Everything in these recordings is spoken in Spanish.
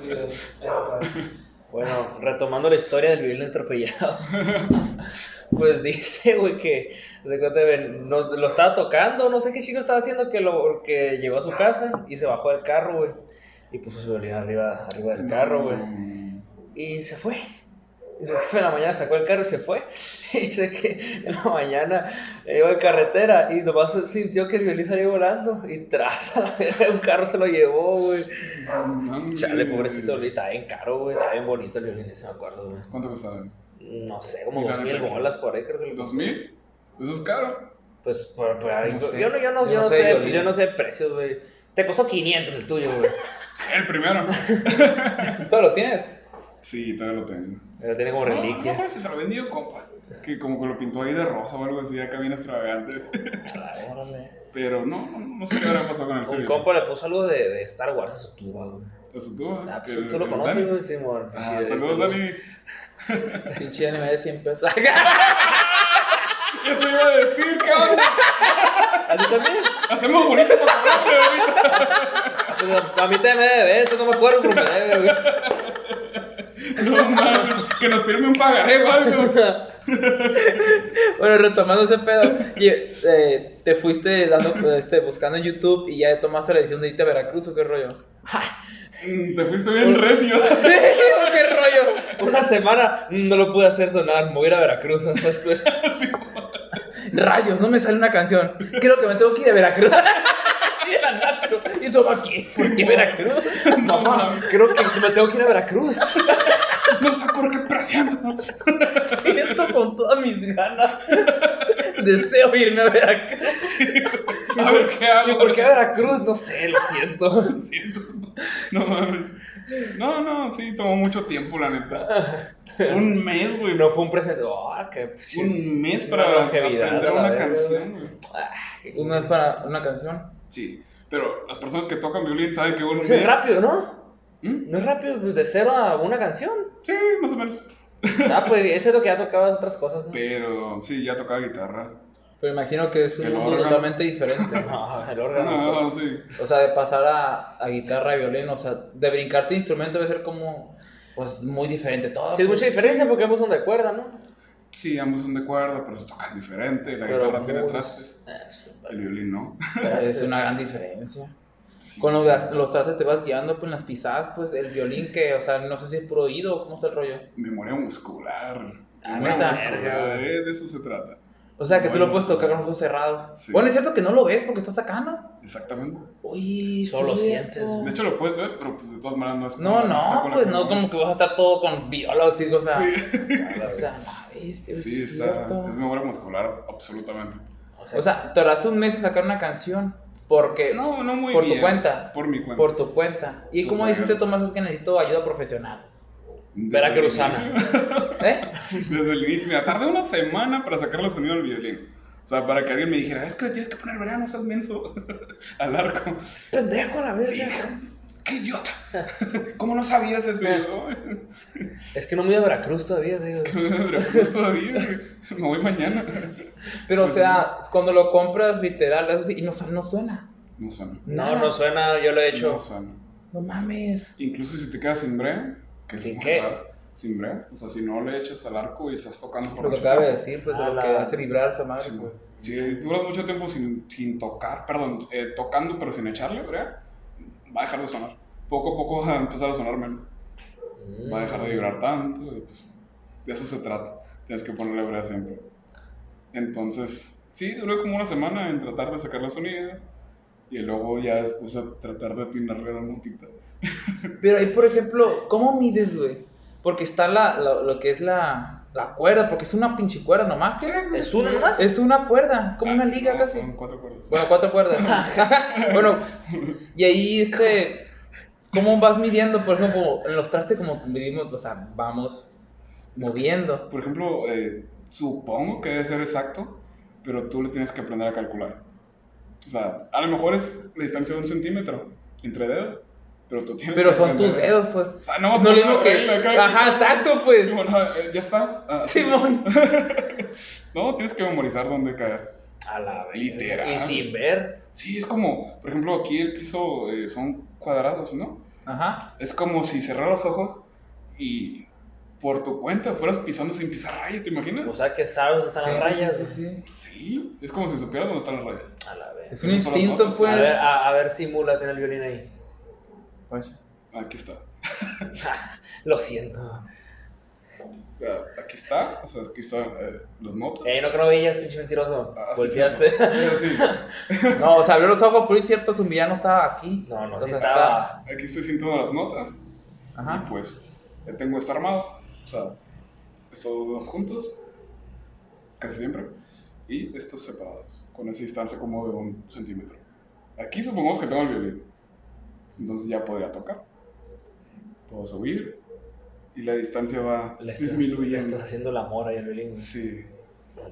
Bueno, retomando la historia del violín atropellado. Pues dice, güey, que de cuenta, ven, no- lo estaba tocando, no sé qué chico estaba haciendo, que, lo, que llegó a su casa y se bajó del carro, güey. Y puso su violín arriba, arriba del carro, güey. Y se fue. Y su jefe en la mañana sacó el carro y se fue. Y dice que en la mañana iba en carretera y nomás sintió que el violín salió volando y tras a la verga un carro se lo llevó, güey. Chale, pobrecito, violín, está bien caro, güey. Está bien bonito el violín ese, me acuerdo, güey. ¿Cuánto costaba? No sé, como dos mil bolas por ahí, creo que ¿Dos mil? Eso es caro. Pues, por, por ahí, No sé. yo, no, yo, no, Yo yo no sé yo no sé precios, güey. Te costó 500 el tuyo, güey. El primero. ¿Todo lo tienes? Sí, todavía lo tengo. Pero tiene como No, no, reliquia. no, si se lo vendió, compa. Que como que lo pintó ahí de rosa o algo así, acá bien extravagante. Órale. Pero no, no, no sé qué habrá pasado con el Un compa le puso algo de, de Star Wars a su tuba, güey. Eso tú, ¿eh? Ah, pues El- tú lo conoces, güey, Simón. Ah, Sí, saludos, sí. Dani. Pinche anime de 100 pesos. Eso iba a decir, cabrón. ¿A ti también? Hacemos bonito para cobrarle ahorita. Pues, a mí también me debe, entonces no me acuerdo, pero me debe, güey. No mames, que nos firme un pagaré o algo. Bueno, retomando ese pedo, y, eh, te fuiste dando, este, buscando en YouTube y ya tomaste la decisión de irte a Veracruz o qué rollo. Mm, Te fuiste bien recio. Sí, ¿o qué rollo. Una semana no lo pude hacer sonar, me voy a ir a Veracruz. estoy- Rayos, no me sale una canción. Creo que me tengo que ir a Veracruz. Y de la nada, pero, ¿Y tú aquí? ¿Por qué Veracruz? Mamá, creo que me tengo que ir a Veracruz. No sé por qué presiento. Siento con todas mis ganas. Deseo irme a Veracruz. A ver qué hago. ¿Y por qué a Veracruz? No sé, lo siento. Lo siento. No mames. No, no, sí, tomó mucho tiempo, la neta. Un mes, güey. No fue un presente. Oh, qué chido. Un mes para longevidad, aprender una canción, güey. Ah, qué- Una es para una canción. Sí, pero las personas que tocan violín saben que un Pues es rápido, ¿no? ¿Mm? No es rápido, pues de cero a una canción. Sí, más o menos. Ah, pues eso es lo que ya tocaba otras cosas, ¿no? Pero sí, ya tocaba guitarra. Pero imagino que es un El mundo órgano. totalmente diferente. No, el órgano. No, pues. sí. O sea, de pasar a, a guitarra y violín, o sea, de brincarte instrumento debe ser como, pues, muy diferente todo. Sí, es pues. mucha diferencia porque ambos son de cuerda, ¿no? Sí, ambos son de cuerda, pero se tocan diferente. La Pero guitarra tiene trastes, Eh, pues, el violín no. Pero es una gran diferencia. Sí, Con los, sí. los trastes te vas guiando pues, en las pisadas, pues, el violín que, o sea, no sé si es por oído, ¿cómo está el rollo? Memoria muscular. Ah, Memoria muscular, eh, de eso se trata. O sea, que tú lo puedes tocar con los ojos cerrados. Sí. Bueno, es cierto que no lo ves porque estás acá, ¿no? Exactamente. Uy, Solo sientes, De hecho, lo puedes ver, pero pues de todas maneras no es No, como no, con la pues no, como que vas a estar todo con violas y cosas. Sí, O sea, la bestia, sí es está. cierto. Es memoria muscular, absolutamente. O sea, tardaste un mes en sacar una canción porque No, no muy por tu cuenta. Por mi cuenta. por tu cuenta. ¿Y Tú cómo dijiste, Tomás, es que necesito ayuda profesional? Veracruzana. ¿Eh? Desde el inicio. Mira, tardé una semana para sacarle sonido al violín. O sea, para que alguien me dijera, es que le tienes que poner verano, seas menso. al arco. Es pendejo la Sí, verga. ¡Qué idiota! ¿Cómo no sabías eso? Es que no me voy a Veracruz todavía, digo. Pero pues todavía, güey. me voy mañana. Pero, o Pues sea, cuando lo compras literal, es así, y no, no suena. No suena. No, Nada. no suena, yo lo he hecho. No suena. No mames. Incluso si te quedas sin brea, que es ¿Sin brea. O sea, si no le echas al arco y estás tocando por Lo que acaba de decir, pues, lo la- que hace vibrar esa madre, Sí, pues. Si duras mucho tiempo sin, sin tocar, perdón, eh, tocando pero sin echarle brea, va a dejar de sonar. Poco a poco va a empezar a sonar menos. Va a dejar de vibrar tanto. y pues, de eso se trata. Tienes que ponerle brea siempre. Entonces, sí, duré como una semana en tratar de sacar la sonido. Y luego ya después a tratar de atinarle la notita. Pero ahí, por ejemplo, ¿cómo mides, güey? Porque está la, lo, lo que es la, la cuerda, porque es una pinche cuerda nomás. ¿qué? ¿Es una nomás? Es una cuerda, es como una Ah, liga no, casi. Son cuatro cuerdas. Bueno, cuatro cuerdas. bueno, y ahí, este, ¿cómo vas midiendo? Por ejemplo, en los trastes, como medimos, o sea, vamos moviendo. Por ejemplo, eh, supongo que debe ser exacto, pero tú le tienes que aprender a calcular. O sea, a lo mejor es la distancia de un centímetro entre dedos, pero tú tienes Pero que son tus dedos, pues. O sea, no vas a No lo mismo que. regla. Ajá, exacto, pues. Bueno, eh, ya está. Ah. Simón. No, tienes que memorizar dónde caer. A la verga. Literal. Y sin ver. Sí, es como, por ejemplo, aquí el piso eh, son cuadrados, ¿no? Ajá. Es como si cerraras los ojos y por tu cuenta fueras pisando sin pisar raya, ¿te imaginas? O sea que sabes dónde están Sí, las sí, rayas. sí, sí. Sí, es como si supieras dónde están las rayas. A la vez. Es un instinto, pues. A ver, a, a ver, simula tener el violín ahí. Pues, Aquí está. Lo siento. Aquí está, o sea, aquí están eh, los notas. Ey, no que no veías, pinche mentiroso. Ah, sí, Volteaste. sí, no. Sí, No, o sea, abrió los ojos, pero es cierto, su villano estaba aquí. No, no, sí estaba. Aquí estoy sin todas las notas. Ajá. Y pues, ya tengo esta armado. O sea, estos dos juntos, casi siempre. Y estos separados, con esa distancia como de un centímetro. Aquí supongamos que tengo el violín. Entonces ya podría tocar. Puedo subir. Y la distancia va Le estás, le disminuyendo. estás haciendo el amor ahí al violín. Sí.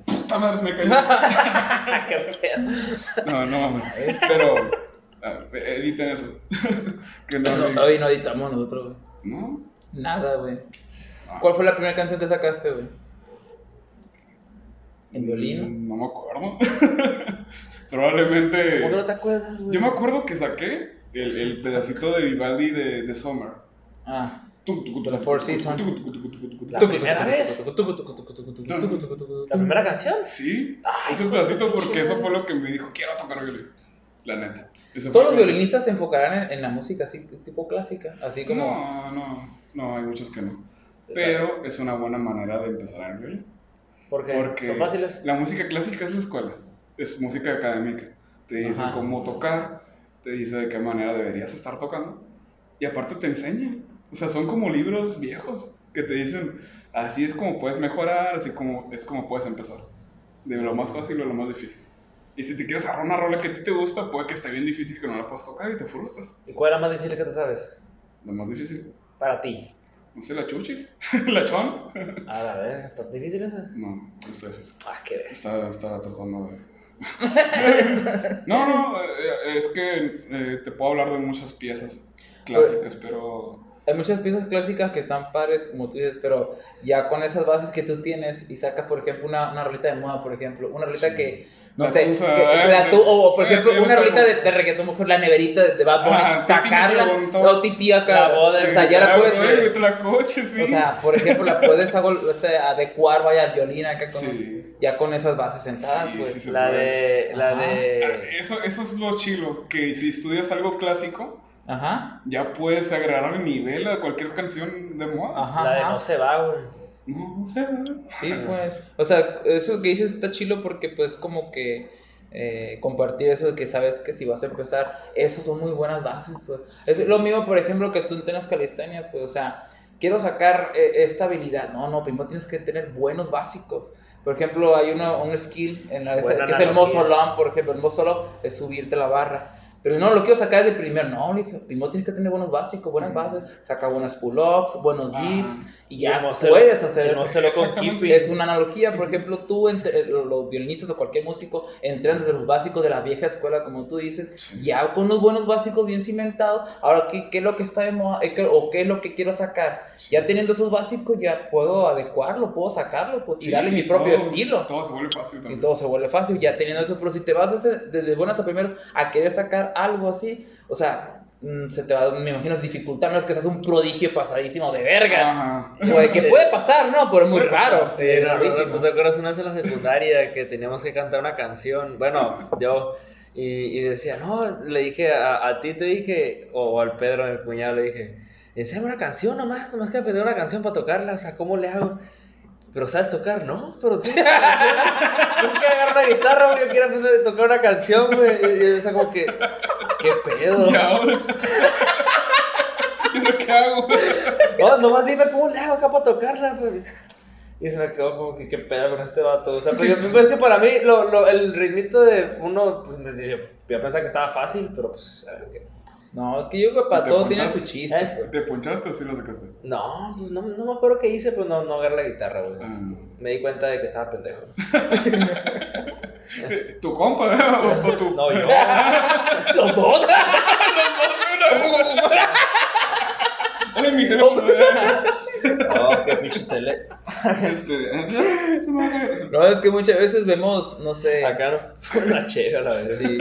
Puta madre, me cayó. Qué pedo. No, no mames. Pero, editen eso. que no, No, hoy no editamos nosotros, güey. ¿No? Nada, güey. Ah. ¿Cuál fue la primera canción que sacaste, güey? ¿En violín? No me acuerdo. Probablemente. ¿Cómo que no te acuerdas, güey? Yo me acuerdo que saqué el, el pedacito de Vivaldi de, de Summer. Ah. La Four Seasons. La primera vez. La primera canción. Sí, ese pedacito porque eso fue lo que me dijo, quiero tocar violín. La neta. Todos los violinistas se enfocarán en, la música así, tipo clásica. Así como. No, no, no, hay muchos que no. Pero es una buena manera de empezar el violín. ¿Por qué? Porque Son fáciles. la música clásica es la escuela, es música académica. Te dice Ajá. cómo tocar, te dice de qué manera deberías estar tocando. Y aparte te enseña. O sea, son como libros viejos que te dicen, así es como puedes mejorar, así como es como puedes empezar. De lo más fácil a lo más difícil. Y si te quieres agarrar una rola que a ti te gusta, puede que esté bien difícil que no la puedas tocar y te frustras. ¿Y cuál es la más difícil que te sabes? Lo más difícil, Para ti. no sé, la chuchis, la chon. A la vez, ¿están difíciles esas? No, no está difícil. Ah, qué ves. Está, está tratando de... no, no, eh, es que eh, te puedo hablar de muchas piezas clásicas, pero... Hay muchas piezas clásicas que están padres, como tú dices, pero ya con esas bases que tú tienes y sacas, por ejemplo, una, una rolita de moda, por ejemplo, una rolita Sí. que, no La sé, tusa, que- eh, la tu- o, por eh, ejemplo, sí, una rolita de, como- de reggaetón, mejor la neverita de, de Bad Bunny, sacarla, o Titi acá, o sea, ya la puedes, Güey, la coche, sí. o sea, por ejemplo, la puedes este, adecuar, vaya, al violín acá con, Sí. Ya con esas bases sentadas, Sí, pues. sí se La puede. de. La Ajá. Ah, de. Eso, eso es lo chilo, que si estudias algo clásico, Ajá, ya puedes agregar el nivel a cualquier canción de moda. ajá. La de no se va, güey. No, no sé, ¿verdad? Sí, pues. O sea, eso que dices está chilo porque, pues, como que eh, compartir eso de que sabes que si vas a empezar, eso son muy buenas bases, pues. Es lo mismo, por ejemplo, que tú entrenas calistenia, pues, o sea, quiero sacar eh, esta habilidad. No, no, primero tienes que tener buenos básicos. Por ejemplo, hay uno, un skill en la, que es el. Mosolón, por ejemplo. El Mosolón es subirte la barra. Pero no, lo quiero sacar de primero. No, le dije, primero tienes que tener buenos básicos, buenas bases. Saca buenas pull-ups, buenos Ah. dips. Y Y ya Moselo- puedes hacer el eso. Es una analogía, por ejemplo, tú, entre- eh, los violinistas o cualquier músico, entran desde los básicos de la vieja escuela, como tú dices, Sí. ya con los buenos básicos bien cimentados. Ahora, ¿qué, qué es lo que está de moda? Eh, qué- ¿O qué es lo que quiero sacar? Ya teniendo esos básicos, ya puedo adecuarlo, puedo sacarlo, pues, y Sí, darle mi y propio todo- estilo. Todo se vuelve fácil Y también. todo se vuelve fácil, ya teniendo eso, pero si te vas a hacer desde buenas a primeros a querer sacar algo así, o sea, mm, se te va, me imagino, dificultar, no es que seas un prodigio pasadísimo de verga. De que puede pasar, ¿no? Pero es muy raro. Sí, es no, no. ¿no te acuerdas una vez en la secundaria que teníamos que cantar una canción? Bueno, yo, y, y decía, no, le dije a, a ti, te dije, o al Pedro, el cuñado, le dije, enséñame una canción nomás, nomás que aprender una canción para tocarla, o sea, ¿cómo le hago? Pero ¿sabes tocar? No, pero sí. Que agarrar la guitarra, güey, yo quiero aprender a tocar una canción, güey. O sea, como que, ¿qué pedo? ¿Y ahora? ¿Y ahora qué hago? No, nomás dime cómo le hago acá para tocarla, pues. Y se me quedó como que qué pedo con este vato. O sea, pero yo, pues, es que para mí lo, lo, el ritmito de uno, pues me yo, yo pensaba que estaba fácil, pero pues. a ver, ¿qué? No, es que yo creo que para ¿Te todo tiene su chiste. ¿Eh? pues. ¿Te ponchaste o sí lo sacaste? No, pues no, no me acuerdo qué hice, pues no, no agarré la guitarra, güey. Ah. Me di cuenta de que estaba pendejo. ¿Tu compa eh? o? No, yo. Los dos. Mi teléfono. Oh, qué pinche tele. Este, caer. No, es que muchas veces vemos, no sé. Acá no. Una cheve a la vez. Sí,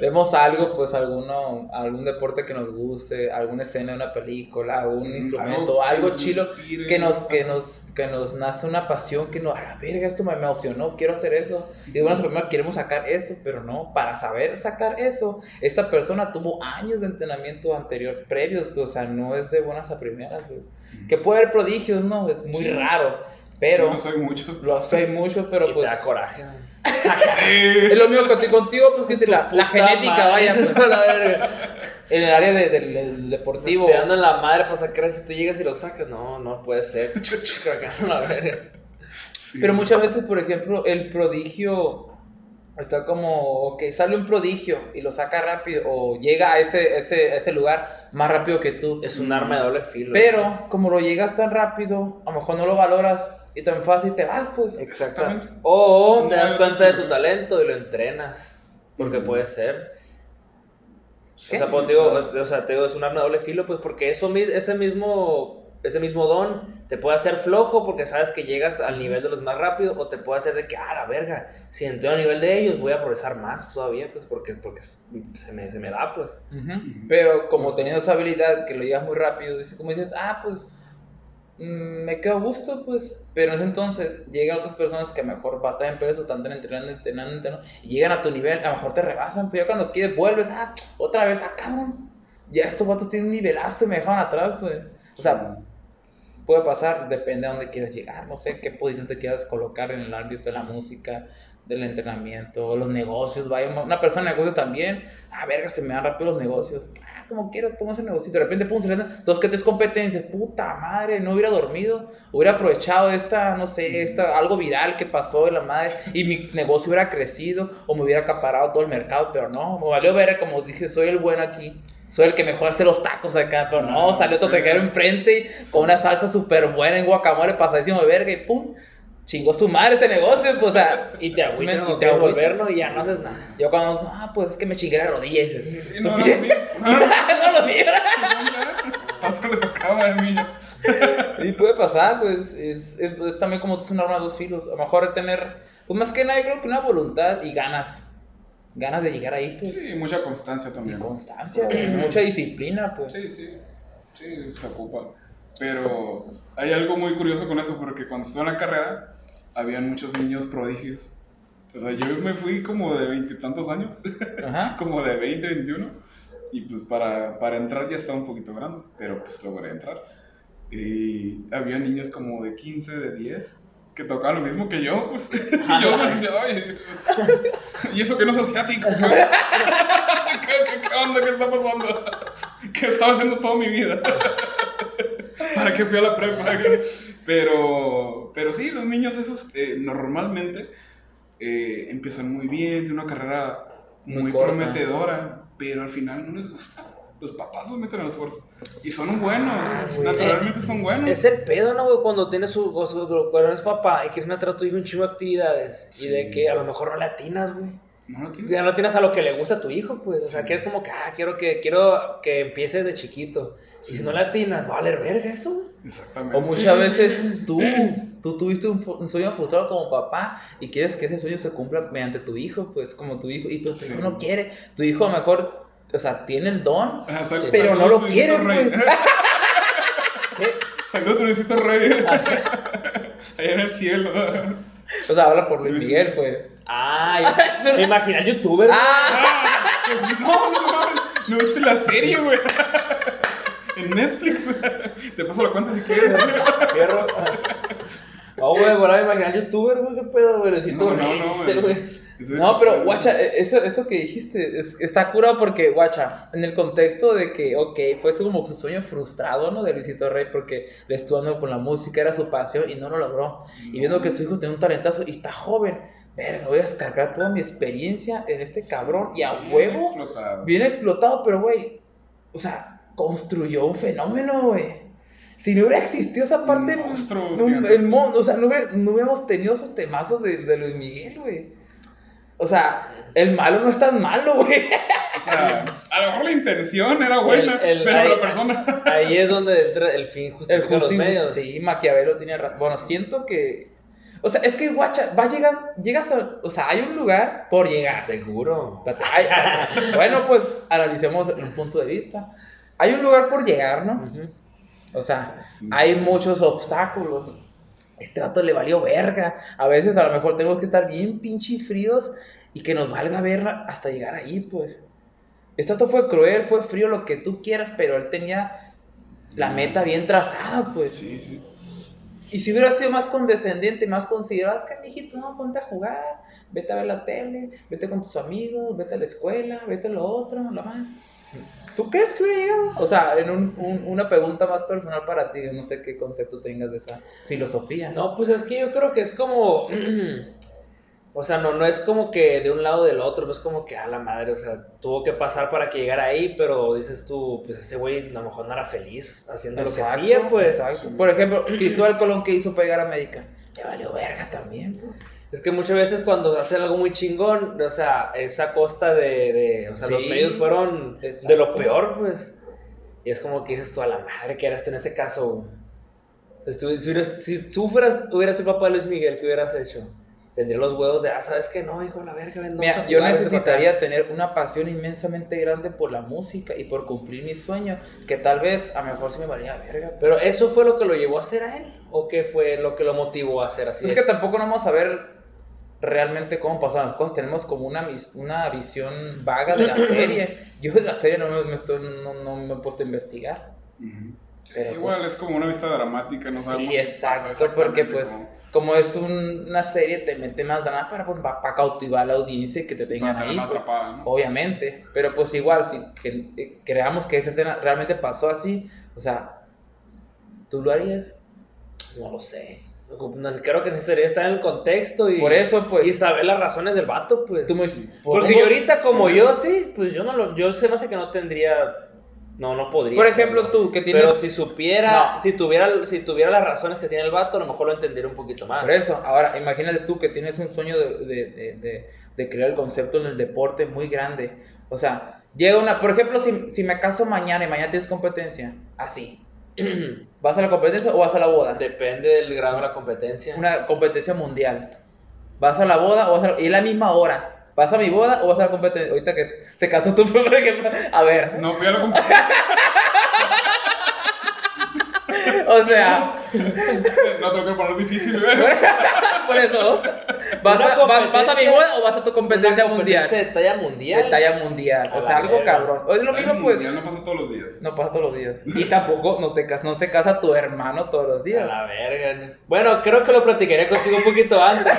vemos algo, pues alguno, algún deporte que nos guste, alguna escena de una película, algún instrumento, algo, nos chilo inspire. que nos, que nos, que nos nace una pasión que nos, a la verga, esto me emocionó, quiero hacer eso. Y de buenas primeras queremos sacar eso, pero no, para saber sacar eso, esta persona tuvo años de entrenamiento anterior, previos, pues, o sea, no es de buenas a primeras, pues. Que puede haber prodigios, ¿no? Es muy Sí. raro, pero Sí, no soy mucho. lo sé mucho, pero y pues... te da coraje. Es lo mismo contigo, contigo pues que la, la genética, madre, vaya, eso pues, la verga. en el área de- del, deportivo. Te dando en la madre para sacar eso. Tú llegas y lo sacas. No, no puede ser. Chuchu, acá no la verga. Sí. Pero muchas veces, por ejemplo, el prodigio está como, ok, sale un prodigio y lo saca rápido o llega a ese, ese, ese lugar más rápido que tú. Es un arma de doble filo. Pero como lo llegas tan rápido, a lo mejor no lo valoras y tan fácil te vas, pues. Exactamente. O te das cuenta de tu talento y lo entrenas. Porque puede ser. O sea, pues, te digo, o sea, te digo, es un arma de doble filo, pues porque eso, ese mismo ese mismo don te puede hacer flojo porque sabes que llegas al nivel de los más rápido o te puede hacer de que, ah, la verga, si entro al nivel de ellos voy a progresar más todavía, pues porque, porque se, me, se me da, pues. Pero como teniendo esa habilidad que lo llevas muy rápido, dices, como dices, ah, pues mm, me quedo a gusto, pues. Pero en ese entonces llegan otras personas que a lo mejor batallan por eso, están entrenando, entrenando, entrenando, y llegan a tu nivel, a lo mejor te rebasan, pero ya cuando quieres vuelves, ah, otra vez, ah, cabrón. Ya estos vatos tienen un nivelazo y me dejaron atrás, pues. O sea, puede pasar, depende a dónde quieras llegar, no sé qué posición te quieras colocar en el ámbito de la música, del entrenamiento, los negocios, vaya, una- persona de negocios también, ah, verga, se me dan rápido los negocios, ah, como quiero, pongo ese negocio, de repente, pum, se le dan dos que tres competencias, puta madre, no hubiera dormido, hubiera aprovechado esta, no sé, esta, algo viral que pasó de la madre, y mi negocio hubiera crecido, o me hubiera acaparado todo el mercado, pero no, me valió ver, como dice, soy el bueno aquí, soy el que mejor hace los tacos acá, pero no, salió otro tequero enfrente y con una salsa súper buena en guacamole pasadísimo de verga y pum, chingó su madre este negocio, pues, o sea, Y te agüitas, Y no te quieres agüitas. volver, ¿no? Y ya no haces nada. yo cuando, no, pues es que me chingué la rodilla y dices, Sí, no, no, no, lo vi, A otro le tocaba al niño. Y puede pasar, pues, es, es- es también como es un arma de dos filos, a lo mejor el tener, pues más que nada, yo creo que una voluntad y ganas, ganas de llegar ahí, pues, Sí, y mucha constancia y también. constancia, pues, mucha disciplina, pues. Sí, sí, sí, se ocupa. Pero hay algo muy curioso con eso, porque cuando estuve en la carrera, habían muchos niños prodigios. O sea, yo me fui como de veintitantos años, Ajá. como de 20, 21, y pues para, para entrar ya estaba un poquito grande, pero pues logré entrar. Y había niños como de 15, de 10, que tocaban lo mismo que yo, pues. y yo me sentía, ay, y eso que no es asiático. ¿Qué, qué, qué onda? ¿Qué está pasando? ¿Qué estaba haciendo toda mi vida? ¿Para qué fui a la prepa? Pero, pero sí, los niños esos eh, normalmente eh, empiezan muy bien, tienen una carrera Muy muy, prometedora, pero al final no les gusta. Los papás los meten al esfuerzo. Y son buenos, Ah, naturalmente son buenos. Es el pedo, ¿no, güey? Cuando tienes su, cuando eres papá y quieres meter a tu hijo un chingo de actividades y de que a lo mejor no le atinas, güey. No lo tienes. Ya no tienes a lo que le gusta a tu hijo, pues. O sea, Sí. que es como que, ah, quiero que, quiero que empiece de chiquito. Y si no le atinas, va a valer verga eso, güey. Exactamente. O muchas veces tú, tú tuviste un, un sueño frustrado como papá y quieres que ese sueño se cumpla mediante tu hijo, pues como tu hijo, y tu Sí. hijo no quiere, tu hijo a lo mejor, o sea, tiene el don, Ajá, sal- pero no lo quiere, güey. Saludos, Luisito Rey. Allá en el cielo. O sea, habla por Luis Luis- Miguel, pues. Ah, yo- me imaginé al youtuber. güey. ¡Ah! No, no mames. No viste la serie, güey. En Netflix. Te paso la cuenta si quieres. Fierro. No, güey, ahora me imaginé al youtuber, güey, qué pedo, güey. Si tú No, no, güey. No, pero guacha, eh, eso, eso que dijiste es- está curado porque, guacha, en el contexto de que, ok, fue como su sueño frustrado, ¿no? De Luisito Rey porque le estuvo dando con la música, era su pasión y no lo logró. Y viendo que su hijo tiene un talentazo y está joven, verga, voy a descargar toda mi experiencia en este cabrón y a Bien huevo, explotado. bien explotado, pero, güey, o sea, construyó un fenómeno, güey. Si no hubiera existido esa parte, Un monstruo no, el mon- o sea, no, hubiera- no hubiéramos tenido esos temazos de, de Luis Miguel, güey. O sea, el malo no es tan malo, güey. O sea, a lo mejor la intención era buena, El- el- pero ahí- la persona. Ahí es donde entra el fin El justifica los medios. Sí, Maquiavelo tiene razón. Bueno, siento que. O sea, es que, guacha, va a llegar. Llegas a. O sea, hay un lugar por llegar. Seguro. Bueno, pues analicemos un punto de vista. Hay un lugar por llegar, ¿no? O sea, hay muchos obstáculos. Este vato le valió verga. A veces a lo mejor tenemos que estar bien pinche fríos y que nos valga verga hasta llegar ahí, pues. Este vato fue cruel, fue frío, lo que tú quieras, pero él tenía la meta bien trazada, pues. Sí, sí. Y si hubiera sido más condescendiente, más considerado, es que mijito, no, ponte a jugar, vete a ver la tele, vete con tus amigos, vete a la escuela, vete a lo otro, lo más. ¿Tú crees que hubiera llegado? O sea, en un- un- una pregunta más personal para ti, no sé qué concepto tengas de esa filosofía. No, pues es que yo creo que es como. O sea, no, no es como que de un lado o del otro, no es como que a la madre, o sea, tuvo que pasar para que llegara ahí, pero dices tú, pues ese güey a lo mejor no era feliz haciendo lo que hacía, pues. exacto. Por ejemplo, Cristóbal Colón que hizo pegar a América. Le valió verga también, pues. Es que muchas veces cuando hacen algo muy chingón, o sea, es a costa de, de o sea, los Sí, medios fueron exacto. de lo peor, pues. Y es como que dices tú, a la madre que eras tú en ese caso. güey. O sea, si, tú, si hubieras- si tú fueras, hubieras sido papá de Luis Miguel, ¿qué hubieras hecho? Tendría los huevos de, ah, ¿sabes qué? No, hijo, la verga, ven, Mira, yo necesitaría tener una pasión inmensamente grande por la música y por cumplir mi sueño, que tal vez a lo mejor sí me valía verga. para acá". Pero ¿eso fue lo que lo llevó a hacer a él? ¿O qué fue lo que lo motivó a hacer así? Es que tampoco no vamos a ver realmente cómo pasaron las cosas. Tenemos como una, una visión vaga de la serie. Yo de la serie no me, estoy- no, no me he puesto a investigar. Ujú. Sí, Pero, igual pues, es como una vista dramática, no sí, sabemos qué exacto, porque, pues, cómo- Como es un- una serie, te mete más drama para, pues, para, cautivar a la audiencia y que te sí, tengan para ahí. pues. atrapada, ¿no? Obviamente, pero pues igual, si que- eh, creamos que esa escena realmente pasó así, o sea, ¿tú lo harías? No lo sé. Creo que necesitaría estar en el contexto y, Por eso, pues, y saber las razones del vato, pues. tú me... Sí. Porque ¿cómo- yo ahorita, como yo, sí, pues yo no lo, yo se me hace que no tendría, no, no podría. Por ejemplo, tú, que tienes... Pero si supiera, No. si tuviera, si tuviera las razones que tiene el vato, a lo mejor lo entendería un poquito más. Por eso, ahora, imagínate tú que tienes un sueño de, de, de, de- de crear el concepto en el deporte muy grande. O sea, llega una... Por ejemplo, si, si me caso mañana y mañana tienes competencia, así, ¿vas a la competencia o vas a la boda? Depende del grado de la competencia. Una competencia mundial. ¿Vas a la boda o vas a la... y es la misma hora? ¿Vas a mi boda o vas a la competencia? Ahorita que se casó tú, por ejemplo. A ver, No fui a la competencia. o sea, no tengo que poner difícil, ¿eh? por eso. ¿Vas a, vas, vas a mi competencia- boda o vas a tu competencia Una mundial? competencia de talla De mundial. talla mundial. A O sea, la algo cabrón. O es lo mismo, pues. No pasa todos los días. No pasa todos los días. Y tampoco no, te, cas- no se casa tu hermano todos los A días. la verga. ¿no? Bueno, creo que lo platicaré contigo un poquito antes.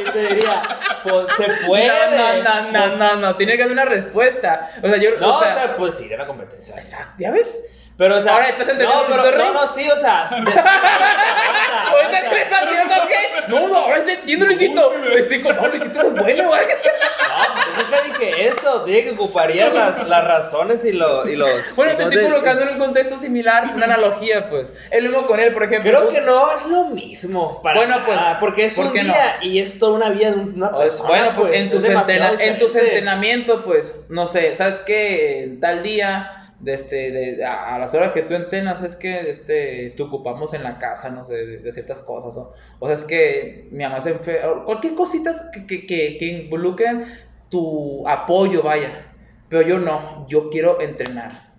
y te diría, pues se puede. No, no, no, no, no, no. Tiene que haber una respuesta. O sea, yo. No, o sea, pues sí, de la competencia. Exacto, ¿ya ves? Pero, o sea. Ahora, ¿estás entendiendo no, que pero, no, no, sí, o sea. ¿Ahorita qué le estás viendo qué? No, no, ahora entiendo, Luisito. Estoy con. No, Luisito es bueno, güey. No, yo nunca dije eso. Dije que ocuparía las, las razones y, lo, y los. Bueno, te estoy colocando en un contexto similar, una analogía, pues. Es lo mismo con él, por ejemplo. Creo un- que no es lo mismo. Para Bueno, pues, nada, porque es ¿por un no? día y es toda una vida de una O- persona. bueno, pues, en, es tus demasiado entena- en tus entrenamientos, pues, no sé, ¿sabes qué? Tal día, de este, de- a, las horas que tú entrenas, es que este, te ocupamos en la casa, no sé, de, ciertas cosas, ¿no? O sea, es que mi mamá se enferma, cualquier cositas que, que, que, que involucren tu apoyo, vaya. Pero yo no, yo quiero entrenar.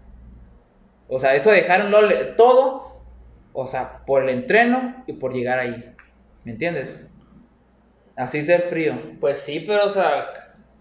O sea, eso dejaron todo, o sea, por el entreno y por llegar ahí. ¿Me entiendes? Así ser frío. Pues sí, pero, o sea,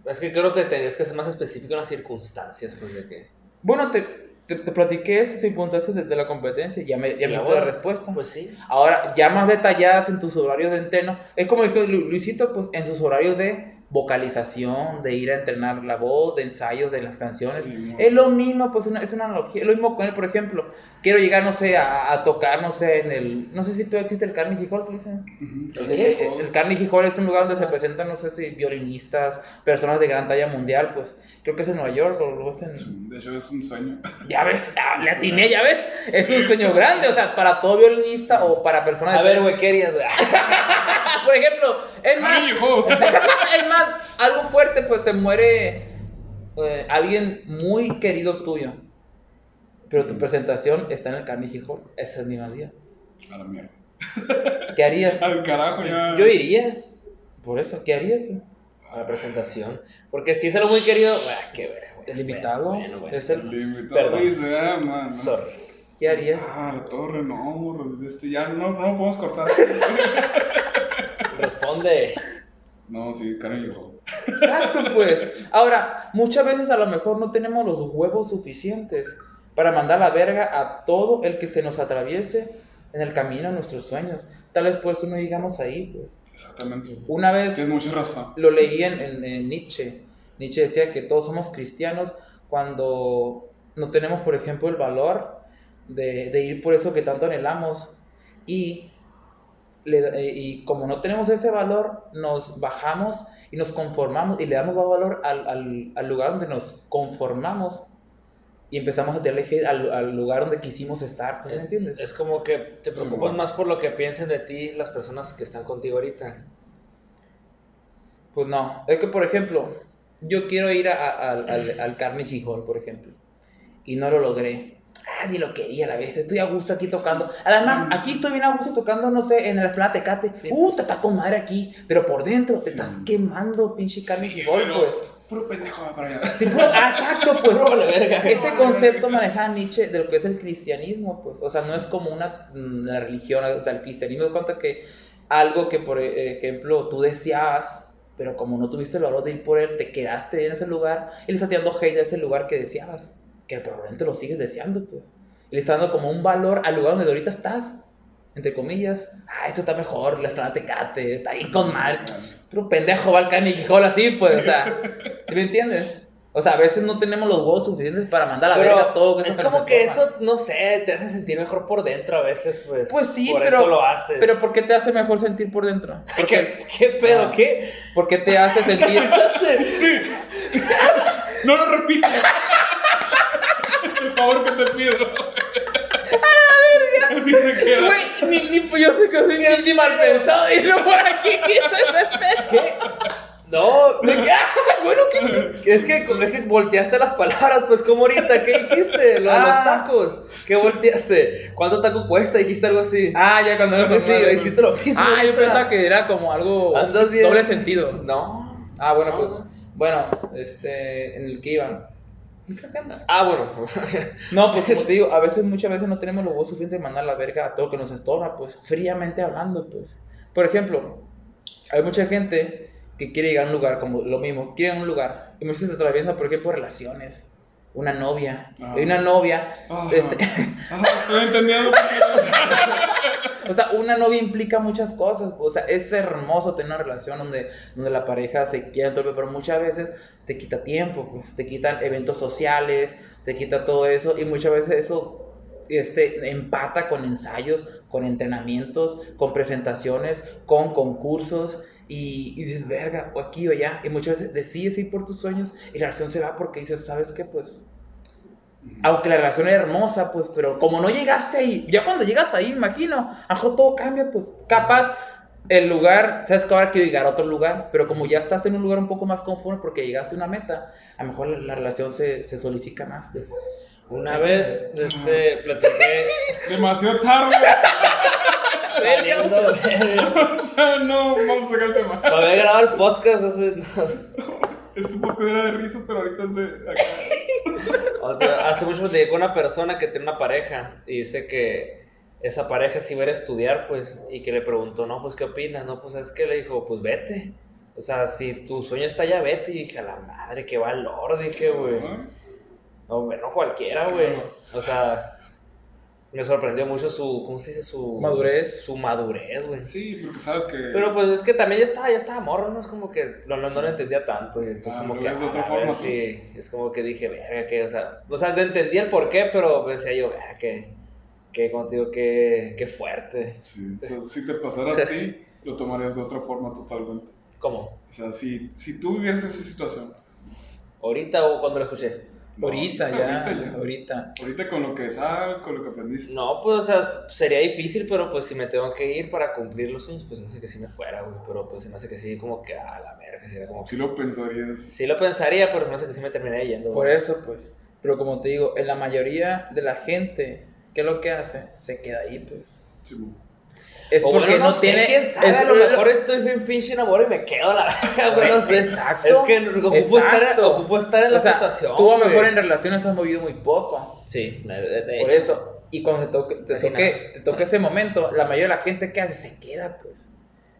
es que creo que tendrías que ser más específico en las circunstancias, pues, de que... Bueno, te, te, te platiqué esas circunstancias de, de la competencia ya me, ya me la diste la respuesta. Pues sí. Ahora, ya más detalladas en tus horarios de entreno, es como dijo Lu- Luisito, pues en sus horarios de vocalización, de ir a entrenar la voz, de ensayos de las canciones. Sí. Es lo mismo, pues una, es una analogía. Es lo mismo con él, por ejemplo. Quiero llegar, no sé, a, a tocar, no sé, en el. No sé si todavía existe el Carnegie Hall, Luis. Ujú. El, qué? el- el Carnegie Hall es un lugar donde se presentan, no sé si violinistas, personas de gran talla mundial, pues creo que es en Nueva York o luego es en... De hecho, es un sueño. Ya ves, ah, le atiné, ya ves, es un sueño grande, o sea, para todo violinista o para personas A de... ver, güey, ¿qué harías, güey? por ejemplo, es más, es más, algo fuerte, pues se muere eh, alguien muy querido tuyo. Pero tu presentación está en el Hall ese mismo día. A la mierda. ¿Qué harías? Al carajo ya. Yo iría Por eso, ¿qué harías? a la presentación. Porque si es algo muy querido, ah, qué ver. El invitado Bueno, bueno, es el- invitado Perdón. ah. Sorry. ¿Qué harías? Ah, la torre, no, este, ya no, no lo podemos cortar. Responde. No, sí, carne y juego. Exacto, pues. Ahora, muchas veces a lo mejor no tenemos los huevos suficientes para mandar la verga a todo el que se nos atraviese en el camino a nuestros sueños. Tal vez por eso no llegamos ahí, pues. Exactamente. Una vez Tienes mucha razón. lo leí en, en- en Nietzsche. Nietzsche decía que todos somos cristianos cuando no tenemos, por ejemplo, el valor de, de ir por eso que tanto anhelamos. Y, le- eh, y como no tenemos ese valor, nos bajamos y nos conformamos y le damos más valor al, al- al lugar donde nos conformamos y empezamos a hate al, al lugar donde quisimos estar. ¿Me entiendes? Es como que te preocupas más por lo que piensen de ti las personas que están contigo ahorita. Pues no, es que por ejemplo, yo quiero ir a- a- al, al, al Carnegie Hall, por ejemplo, y no lo logré. Ah, ni lo quería a la vez, estoy a gusto aquí tocando. Además, aquí estoy bien a gusto tocando, no sé, en la esplanada Tecate. Uh, te está con madre aquí, pero por dentro te estás quemando, pinche Carnegie Sí, pues. Puro pendejo para allá. Sí, ah, exacto, pues. Vale, verga. Ese concepto manejaba Nietzsche de lo que es el cristianismo, pues. O sea, no es como una, una religión, o sea, el cristianismo cuenta que algo que, por ejemplo, tú deseabas, pero como no tuviste el valor de ir por él, te quedaste en ese lugar y le estás dando hate a ese lugar que deseabas, que probablemente lo sigues deseando, pues. Y le estás dando como un valor al lugar donde ahorita estás, entre comillas. Ah, esto está mejor, la estrada Tecate, está ahí con mal. Pero pendejo va al Hall así, pues, o sea, ¿sí me entiendes? O sea, a veces no tenemos los huevos suficientes para mandar a la Pero verga todo es como que eso, no sé, te hace sentir mejor por dentro a veces, pues. Pues sí, por pero- eso lo haces. Pero ¿por qué te hace mejor sentir por dentro? ¿Por qué, ¿Qué, qué pedo? Ah. ¿Qué? por qué te hace sentir... ¿Escuchaste? Sí. No lo repito. El favor que te pido. Así se queda. Güey, ni, ni, pues yo sé que soy pinche mal pensado y no por aquí quito ese. ¿Qué? No, ¿De qué? Bueno, ¿qué? es que, es que volteaste las palabras, pues como ahorita, ¿qué dijiste? Lo de los Ah. tacos. ¿Qué volteaste? ¿Cuánto taco cuesta? Dijiste algo así. Ah, ya cuando que sí, hiciste lo mismo. Ah, yo pensaba que era como algo Andas bien. doble sentido. No. Ah, bueno, No. pues, bueno, este, en el que iban. Ah, bueno. No, pues como te digo, a veces, muchas veces no tenemos los huevos suficientes de mandar la verga a todo lo que nos estorba, pues, fríamente hablando, pues. Por ejemplo, hay mucha gente que quiere llegar a un lugar, como lo mismo, quiere ir a un lugar, y muchas veces atraviesan, por ejemplo, relaciones, una novia, hay una novia, Ajá. este, Ajá, estoy entendiendo. o sea, una novia implica muchas cosas, o sea, es hermoso tener una relación donde, donde la pareja se quiera, todo, pero muchas veces te quita tiempo, pues, te quitan eventos sociales, te quita todo eso, y muchas veces eso este, empata con ensayos, con entrenamientos, con presentaciones, con concursos, y, y dices, verga, o aquí o allá, y muchas veces decides ir por tus sueños, y la relación se va porque dices, ¿sabes qué? Pues, aunque la relación es hermosa, pues, pero como no llegaste ahí, ya cuando llegas ahí, imagino, a lo mejor todo cambia, pues, capaz el lugar, sabes que ahora quiero llegar a otro lugar, pero como ya estás en un lugar un poco más conforme porque llegaste a una meta, a lo mejor la, la relación se, se solidifica más, pues. Una vez, este, platiqué. Demasiado tarde. ya no, vamos a sacar el tema. Había grabado el podcast hace. Este podcast era de risa, pero ahorita es de acá. Otra- hace mucho platiqué con una persona que tiene una pareja y dice que esa pareja sí va a ir a estudiar, pues, y que le preguntó, no, pues, ¿qué opinas? No, pues, es que le dijo, pues, vete. O sea, si tu sueño está allá, vete. Y dije, a la madre, qué valor, dije, güey. No, no cualquiera, güey. O sea, me sorprendió mucho su, ¿cómo se dice? Su Madurez. Su madurez, güey. Sí, porque sabes que. Pero pues es que también yo estaba, yo estaba morro, ¿no? Es como que no, no, no lo entendía tanto. Y entonces Ah, como lo que, ves de otra a ver, forma, sí, es como que dije, verga, que, o sea, o sea, entendía el por qué, pero decía yo, verga, que, que, digo, que, que fuerte. Sí, o sea, si te pasara a ti, lo tomarías de otra forma totalmente. ¿Cómo? O sea, si, si tú vivieras esa situación, ¿Ahorita o cuando lo escuché? No, Ahorita ya, ahorita ya. ahorita. Ahorita con lo que sabes, con lo que aprendiste. No, pues, o sea, sería difícil, pero pues si me tengo que ir para cumplir los sueños, pues no sé que sí me fuera, güey. Pero pues me hace que sí, como que a la verga, sería como. Si lo pensarías. Sí lo pensaría, pero me hace que sí me terminé yendo. Por güey. eso, pues. Pero como te digo, en la mayoría de la gente, ¿qué es lo que hace? Se queda ahí, pues. Sí, güey. Es porque bueno, no, no sé, tiene. quién sabe, es- a lo mejor estoy bien pinche enamorado y me quedo a la verga, güey, no sé. Exacto. Es que ocupo estar, ocupo estar en la sea, situación. Tú a lo mejor en relaciones has movido muy poco. Sí, de, de- de Por hecho. eso. Y cuando te toque, te toque, te toque ese momento, la mayoría de la gente que hace se queda, pues.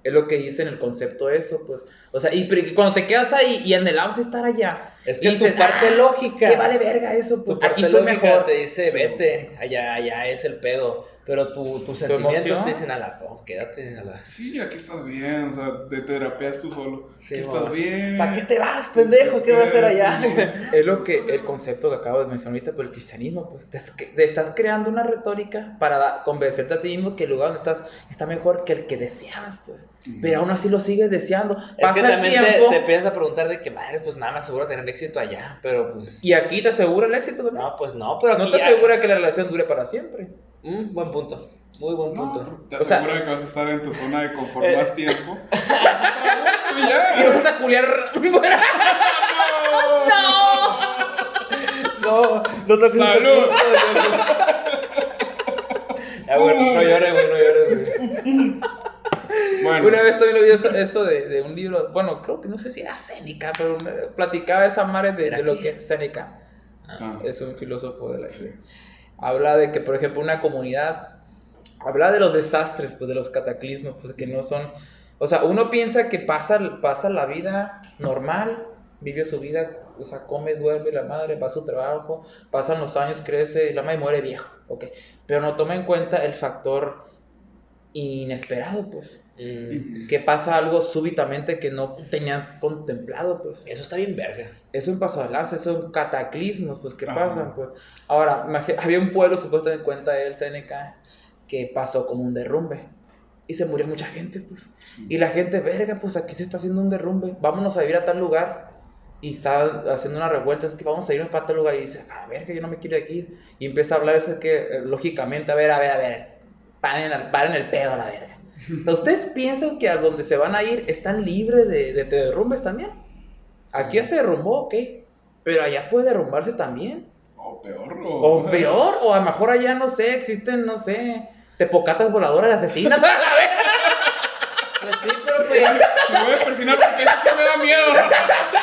Es lo que dice en el concepto eso, pues. O sea, y pero que cuando te quedas ahí y anhelabas estar allá. Es que y tu dices, parte "Ah, lógica. ¿Qué vale verga eso? Pues Tu parte aquí estoy mejor. te dice, Sí. vete, allá, allá es el pedo. Pero tu, tus sentimientos emoción? te dicen a la, oh, quédate a la. Sí, aquí estás bien, o sea, te terapeas tú solo. Sí, aquí estás bien. ¿Para qué te vas, pendejo? ¿Qué vas a hacer allá? Sí, Es lo que el concepto que acabo de mencionar ahorita, por el cristianismo, pues te, es- te estás creando una retórica para da- convencerte a ti mismo que el lugar donde estás está mejor que el que deseabas, pues. Pero aún así lo sigues deseando. Es Pasa que el también te, tiempo te empiezas a preguntar de que, madre, pues nada, me aseguro tener éxito allá. Pero pues. y aquí te asegura el éxito, ¿no? No, pues no, pero aquí. No te ya- asegura que la relación dure para siempre. Mm, buen punto. Muy buen No, punto. te O sea- asegura que vas a estar en tu zona de confort Eh. más tiempo. Y ya. Y vas a culiar. No, no te ¡Salud! Ya, bueno, no llores, güey, no llores, güey. Bueno, Una vez también lo vi eso, eso de, de un libro, bueno, creo que no sé si era Séneca, pero platicaba esa madre de, ¿Era de lo que es Séneca. ah, Es un filósofo de la sí. Habla de que, por ejemplo, una comunidad, habla de los desastres, pues de los cataclismos, pues que no son, o sea, uno piensa que pasa, pasa la vida normal, vive su vida, o sea, come, duerme, la madre va a su trabajo, pasan los años, crece, y la madre muere viejo, ok, pero no toma en cuenta el factor inesperado, pues, Mm, que pasa algo súbitamente que no tenían contemplado, pues. Eso está bien verga. Es un paso de lanza, son cataclismos, pues, que Ajá. pasan, pues. Ahora, había un pueblo, supuestamente cuenta él, Seneca, que pasó como un derrumbe. Y se murió mucha gente, pues. Y la gente, verga, pues aquí se está haciendo un derrumbe. Vámonos a vivir a tal lugar. Y está haciendo una revuelta, es que vamos a irnos para tal lugar. Y dice, a ver, que yo no me quiero ir aquí. Y empieza a hablar eso que, eh, lógicamente, a ver, a ver, a ver. Paren, paren el pedo a la verga. ¿Ustedes piensan que a donde se van a ir están libres de, de derrumbes también? Aquí ya se derrumbó, ok. Pero allá puede derrumbarse también. O peor, o. O peor, o a lo mejor allá, no sé, existen, no sé, tepocatas voladoras de asesinas. Pues sí, pero pues. Me voy a persinar porque eso sí me da miedo.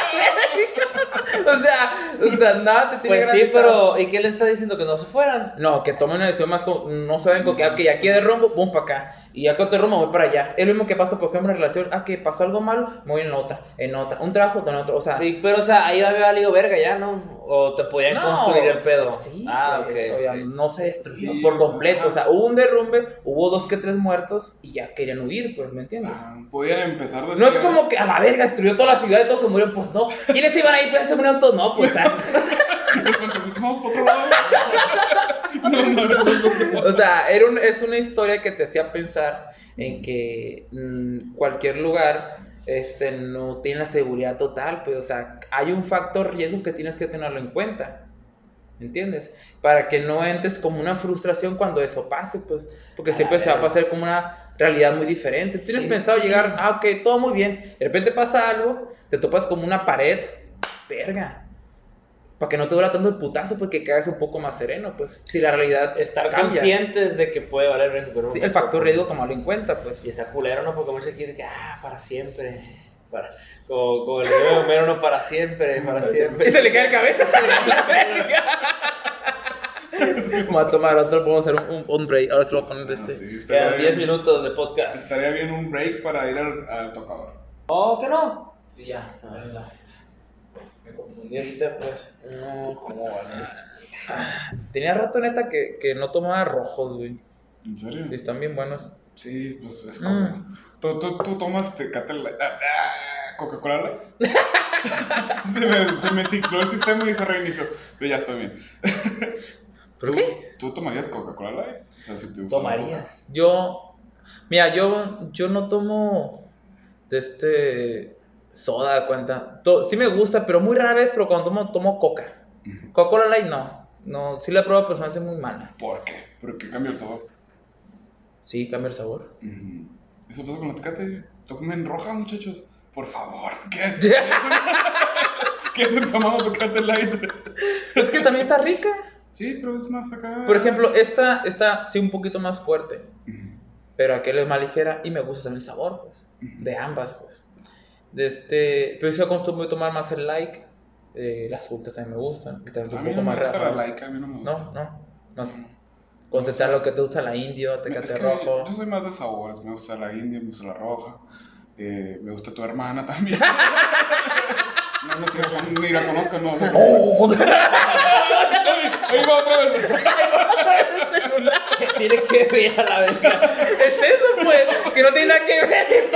o sea, o sea, nada te tiene Pues sí, garantizado. pero ¿y qué le está diciendo? Que no se fueran. No, que tomen una decisión más, con- no saben con que, ah, que aquí de rumbo, pum, para acá. Y que otro rumbo, voy para allá. Es lo mismo que pasa, por ejemplo, en relación, ah, que pasó algo malo, me voy en otra, en otra. Un trabajo, en otro, o sea. Y- Pero, o sea, ahí había valido verga ya, ¿no? O te podían no, construir el pedo. Sí, Ah, pues, ok. o sea, ok. no se destruyó Sí, por completo. O sea, hubo un derrumbe, hubo dos que tres muertos y ya querían huir, pues, ¿me entiendes? Ah, Podían empezar de No es como que a la verga destruyó toda la ciudad y todos se murieron, pues no. ¿Quiénes iban a ir? Pues se murieron todos, no, pues. ah. Vamos para otro lado. No, no, no, no. O sea, era un- es una historia que te hacía pensar en que mm, cualquier lugar este, no tiene la seguridad total, pues, o sea, hay un factor riesgo que tienes que tenerlo en cuenta. ¿Entiendes? Para que no entres como una frustración cuando eso pase, pues, porque A siempre se va a pasar como una realidad muy diferente. Tú tienes Sí. pensado llegar, ah, ok, todo muy bien. De repente pasa algo, te topas como una pared, verga. Para que no te dura tanto el putazo, porque quedas un poco más sereno, pues. Si la realidad Estar cambia. conscientes de que puede valer verga, pero Sí, el factor riesgo tomarlo en cuenta, pues. Y está culero, ¿no? Porque gente dice que, ah, para siempre. Para, como, como el video de Homero, no para siempre, para siempre. Y se le cae el cabello. Vamos a tomar otro, podemos hacer un, un, break. Ahora se lo voy a poner Ah, este. sí, estaría Quedan 10 bien- minutos de podcast. Estaría bien un break para ir al, al tocador. Oh, ¿qué no? Sí, ya. Me confundí ahorita, pues. No, ¿cómo vales? Tenía rato, neta, que, que no tomaba rojos, güey. ¿En serio? Y están bien buenos. Sí, pues es como. Mm. ¿Tú, tú, tú tomas Tecate Light. ah, ah, Coca-Cola Light. se, me, se me cicló el sistema y se reinició. Pero ya está bien. ¿Por ¿Tú, qué? ¿Tú tomarías Coca-Cola Light? O sea, si te gusta ¿Tomarías? Yo. Mira, yo, yo no tomo de este soda, cuenta. Sí me gusta, pero muy rara vez, pero cuando tomo, tomo coca. Coca-Cola Light no. No, sí la pruebo, pero se me hace muy mala. ¿Por qué? ¿Por qué cambia el sabor? Sí, cambia el sabor. Eso pasa con la tecate. Tomen roja, muchachos. Por favor. ¿Qué? ¿Qué es un tomado tecate light? es que también está rica. Sí, pero es más acá. Por ejemplo, esta está sí un poquito más fuerte, pero aquella es más ligera y me gusta también el sabor, pues, de ambas, pues. De este, pero sí acostumbro a tomar más el like, eh, las frutas también me gustan, que también A es un poco no me más gusta la laica, a mí no me gusta. No, no, no. Concentrar lo que te gusta la indio, Es tecate que rojo. Yo soy más de sabores. Me gusta la india, me gusta la roja. eh, me gusta tu hermana también. no, no sé, ni la conozco, no. sé. Oh, Ahí va otra vez. Tiene que ver a la verga. es eso, pues, que no tiene nada que ver.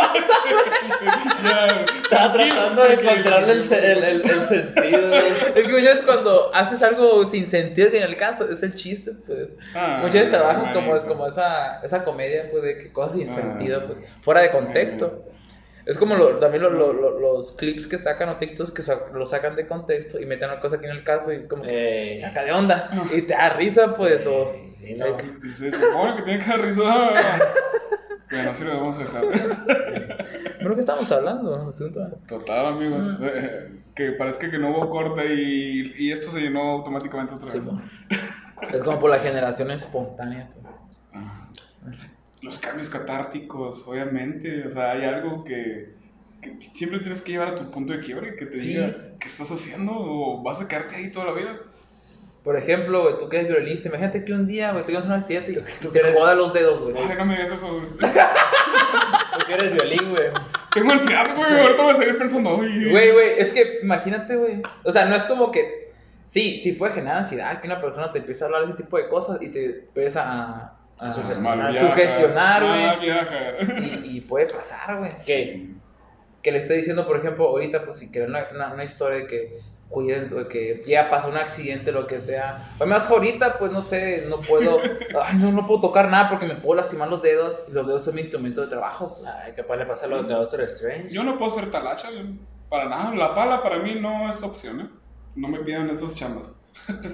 Ya. Estaba tratando de encontrarle el, el, el, el sentido. Es que muchas veces cuando haces algo sin sentido, que en el caso es el chiste, pues. Ah, Muchas veces trabajas marico. como, es como esa, esa comedia, pues, de que cosas sin Ah. sentido, pues, fuera de contexto. Es como lo- también lo- lo- lo- los clips que sacan o TikToks que sa- lo sacan de contexto y meten una cosa aquí en el caso y como que Eh, saca de onda y te da risa, pues, o... sí, no. Y Se supone que tiene que dar risa. Bueno, así lo vamos a dejar. Bueno, ¿qué estamos hablando? Total, amigos. Que parezca que no hubo corte y, y esto se llenó automáticamente otra Sí, vez. Es como por la generación espontánea. Los cambios catárticos, obviamente. O sea, hay algo que, siempre tienes que llevar a tu punto de quiebre, que te Sí. diga qué estás haciendo o vas a quedarte ahí toda la vida. Por ejemplo, güey, tú que eres violinista, imagínate que un día, güey, tengas un accidente y tú te que eres- joda los dedos, güey. Ay, no me digas eso. güey. Tú que eres violín, güey. Tengo ansiedad, güey. Ahorita voy a seguir pensando, uy. Güey, güey, es que imagínate, güey. O sea, no es como que. Sí, sí puede generar ansiedad que una persona te empiece a hablar de ese tipo de cosas y te empieza a. a- A sugestionar. Sugestionar, güey. y, y puede pasar, güey. ¿Qué? Que le esté diciendo, por ejemplo, ahorita, pues si quieren una, una, una historia de que cuiden, de que ya pasó un accidente, lo que sea. Además, ahorita, pues no sé, no puedo. Ay, no, no puedo tocar nada porque me puedo lastimar los dedos y los dedos son mi instrumento de trabajo. pues. Ay, capaz le pasa lo que a Doctor Strange. Yo no puedo ser talacha, para nada. La pala para mí no es opción, ¿eh? No me pidan esos chambas.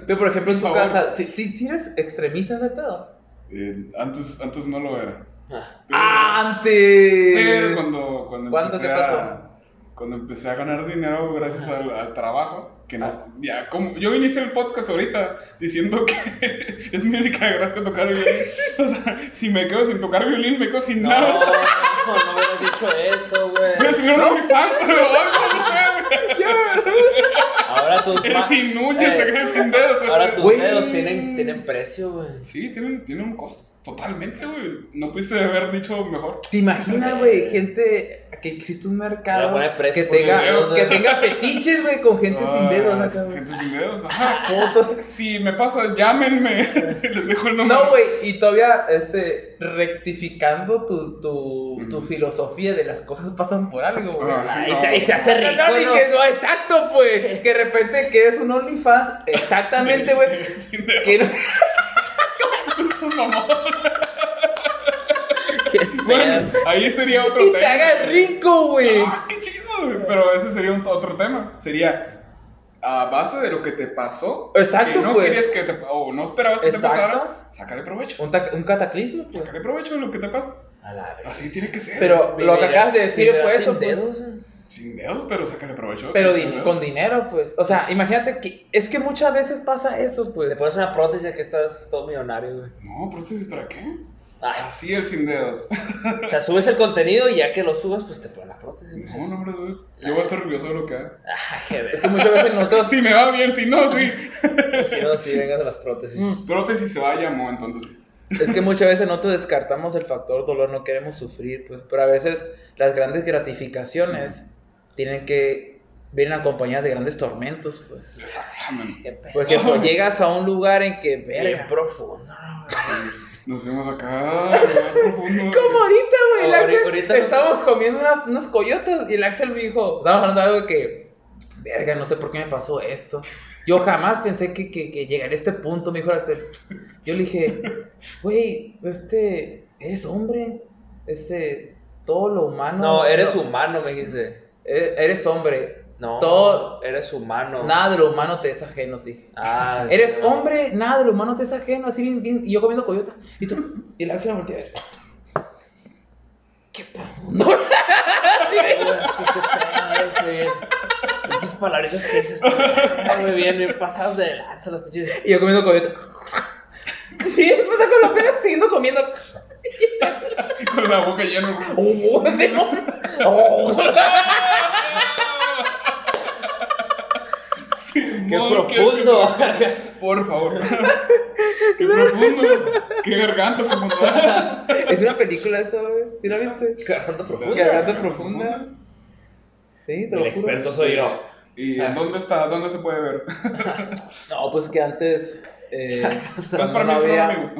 Pero, por ejemplo, en tu casa, si, si, si eres extremista ese pedo. Eh, antes, antes no lo era. Ah, Pero- ¡Antes! Pero cuando, cuando, ¿Cuándo te pasó? A, cuando empecé a ganar dinero gracias al, al trabajo, que no, ya, como, yo inicié el podcast ahorita diciendo que es mi única gracia tocar violín. O sea, si me quedo sin tocar violín, me quedo sin No, nada. no, no hubieras dicho eso, Voy a güey. subir un OnlyFans, pero algo, no sé, güey. Ahora tus Eres ma- sin uñas, Eh, sin dedos. Ahora tus dedos tienen, tienen precio, güey. Sí, tienen, tienen un costo. Totalmente, güey. No pudiste haber dicho mejor. ¿Te imaginas, güey, gente que existe un mercado que tenga, dedos, que tenga fetiches, güey, con gente sin dedos acá, güey? Gente sin dedos. Ajá. Fotos. Si me pasa, llámenme. Les dejo el número. No, güey, y todavía, este, rectificando tu, tu, tu filosofía de las cosas pasan por algo, güey. Ah, Y se, y se hace No, rico, no, ¿no? que no, exacto, pues. Que de repente que es un OnlyFans, exactamente, güey. Sin dedos. Que mamón. Qué Bueno, ahí sería otro y tema. te haga rico, güey. Ah, qué chido, güey. Pero ese sería un, otro tema. Sería a base de lo que te pasó. Exacto, que no pues. querías que te o no esperabas que Exacto. te pasara. Sácale provecho. Un, ta- un cataclismo, pues. Sácale provecho de lo que te pasa. A la. Así tiene que ser. Pero lo que acabas de decir fue eso, pues. dedos. Sin dedos, pero sácale provecho. Pero di- con dinero, pues. O sea, imagínate que. Es que muchas veces pasa eso, pues. Le pones una prótesis que estás todo millonario, güey. No, prótesis, ¿para qué? Ay, Así el sin dedos. o sea, subes el contenido y ya que lo subas, pues te pones la prótesis. No, no, hombre, güey. Yo voy a estar orgulloso de lo que haga. Ah, qué Es que muchas veces nosotros. Si me va bien, si no, sí. Si no, sí, vengas a las prótesis. Mm. Prótesis se va, llamó, entonces. Es que muchas veces nosotros descartamos el factor dolor, no queremos sufrir, pues. Pero a veces las grandes gratificaciones tienen que. Vienen acompañadas de grandes tormentos, pues. Exactamente. Qué pedo. Por ejemplo, llegas a un lugar en que, verga. profundo. Nos vemos acá, profundo. Como ahorita, güey. el Ahorita- Axel- ahorita nos- estábamos comiendo unas, unos coyotes y el Axel me dijo, estábamos hablando de algo que, verga, no sé por qué me pasó esto. Yo jamás pensé que, que, que llegaría a este punto, me dijo el Axel. Yo le dije, güey, este, eres hombre, este, todo lo humano. No, eres lo- humano, me dijiste. E- Eres hombre. No, Todo- eres humano. Nada de lo humano te es ajeno, te dije. Ah, Eres hombre, nada de lo humano te es ajeno, así bien, bien- y yo comiendo coyota. Y tú, y la acción voltea a ver. Qué profundo. Pinches palabritas que dices, tú, güey, bien, bien pasadas de lanza las pinches. Y yo comiendo coyota. Sí, pues con la pena siguiendo comiendo. Con la boca llena. Oh, demonio. Oh. ¡Qué profundo! Por favor. Qué profundo. Qué garganta profunda. Es una película eso, güey. ¿Sí la viste? Garganta profunda. Garganta profunda. Sí, te lo El experto soy yo. ¿Y en dónde está? ¿Dónde se puede ver? No, pues que antes. Eh, No es cuando, para no había,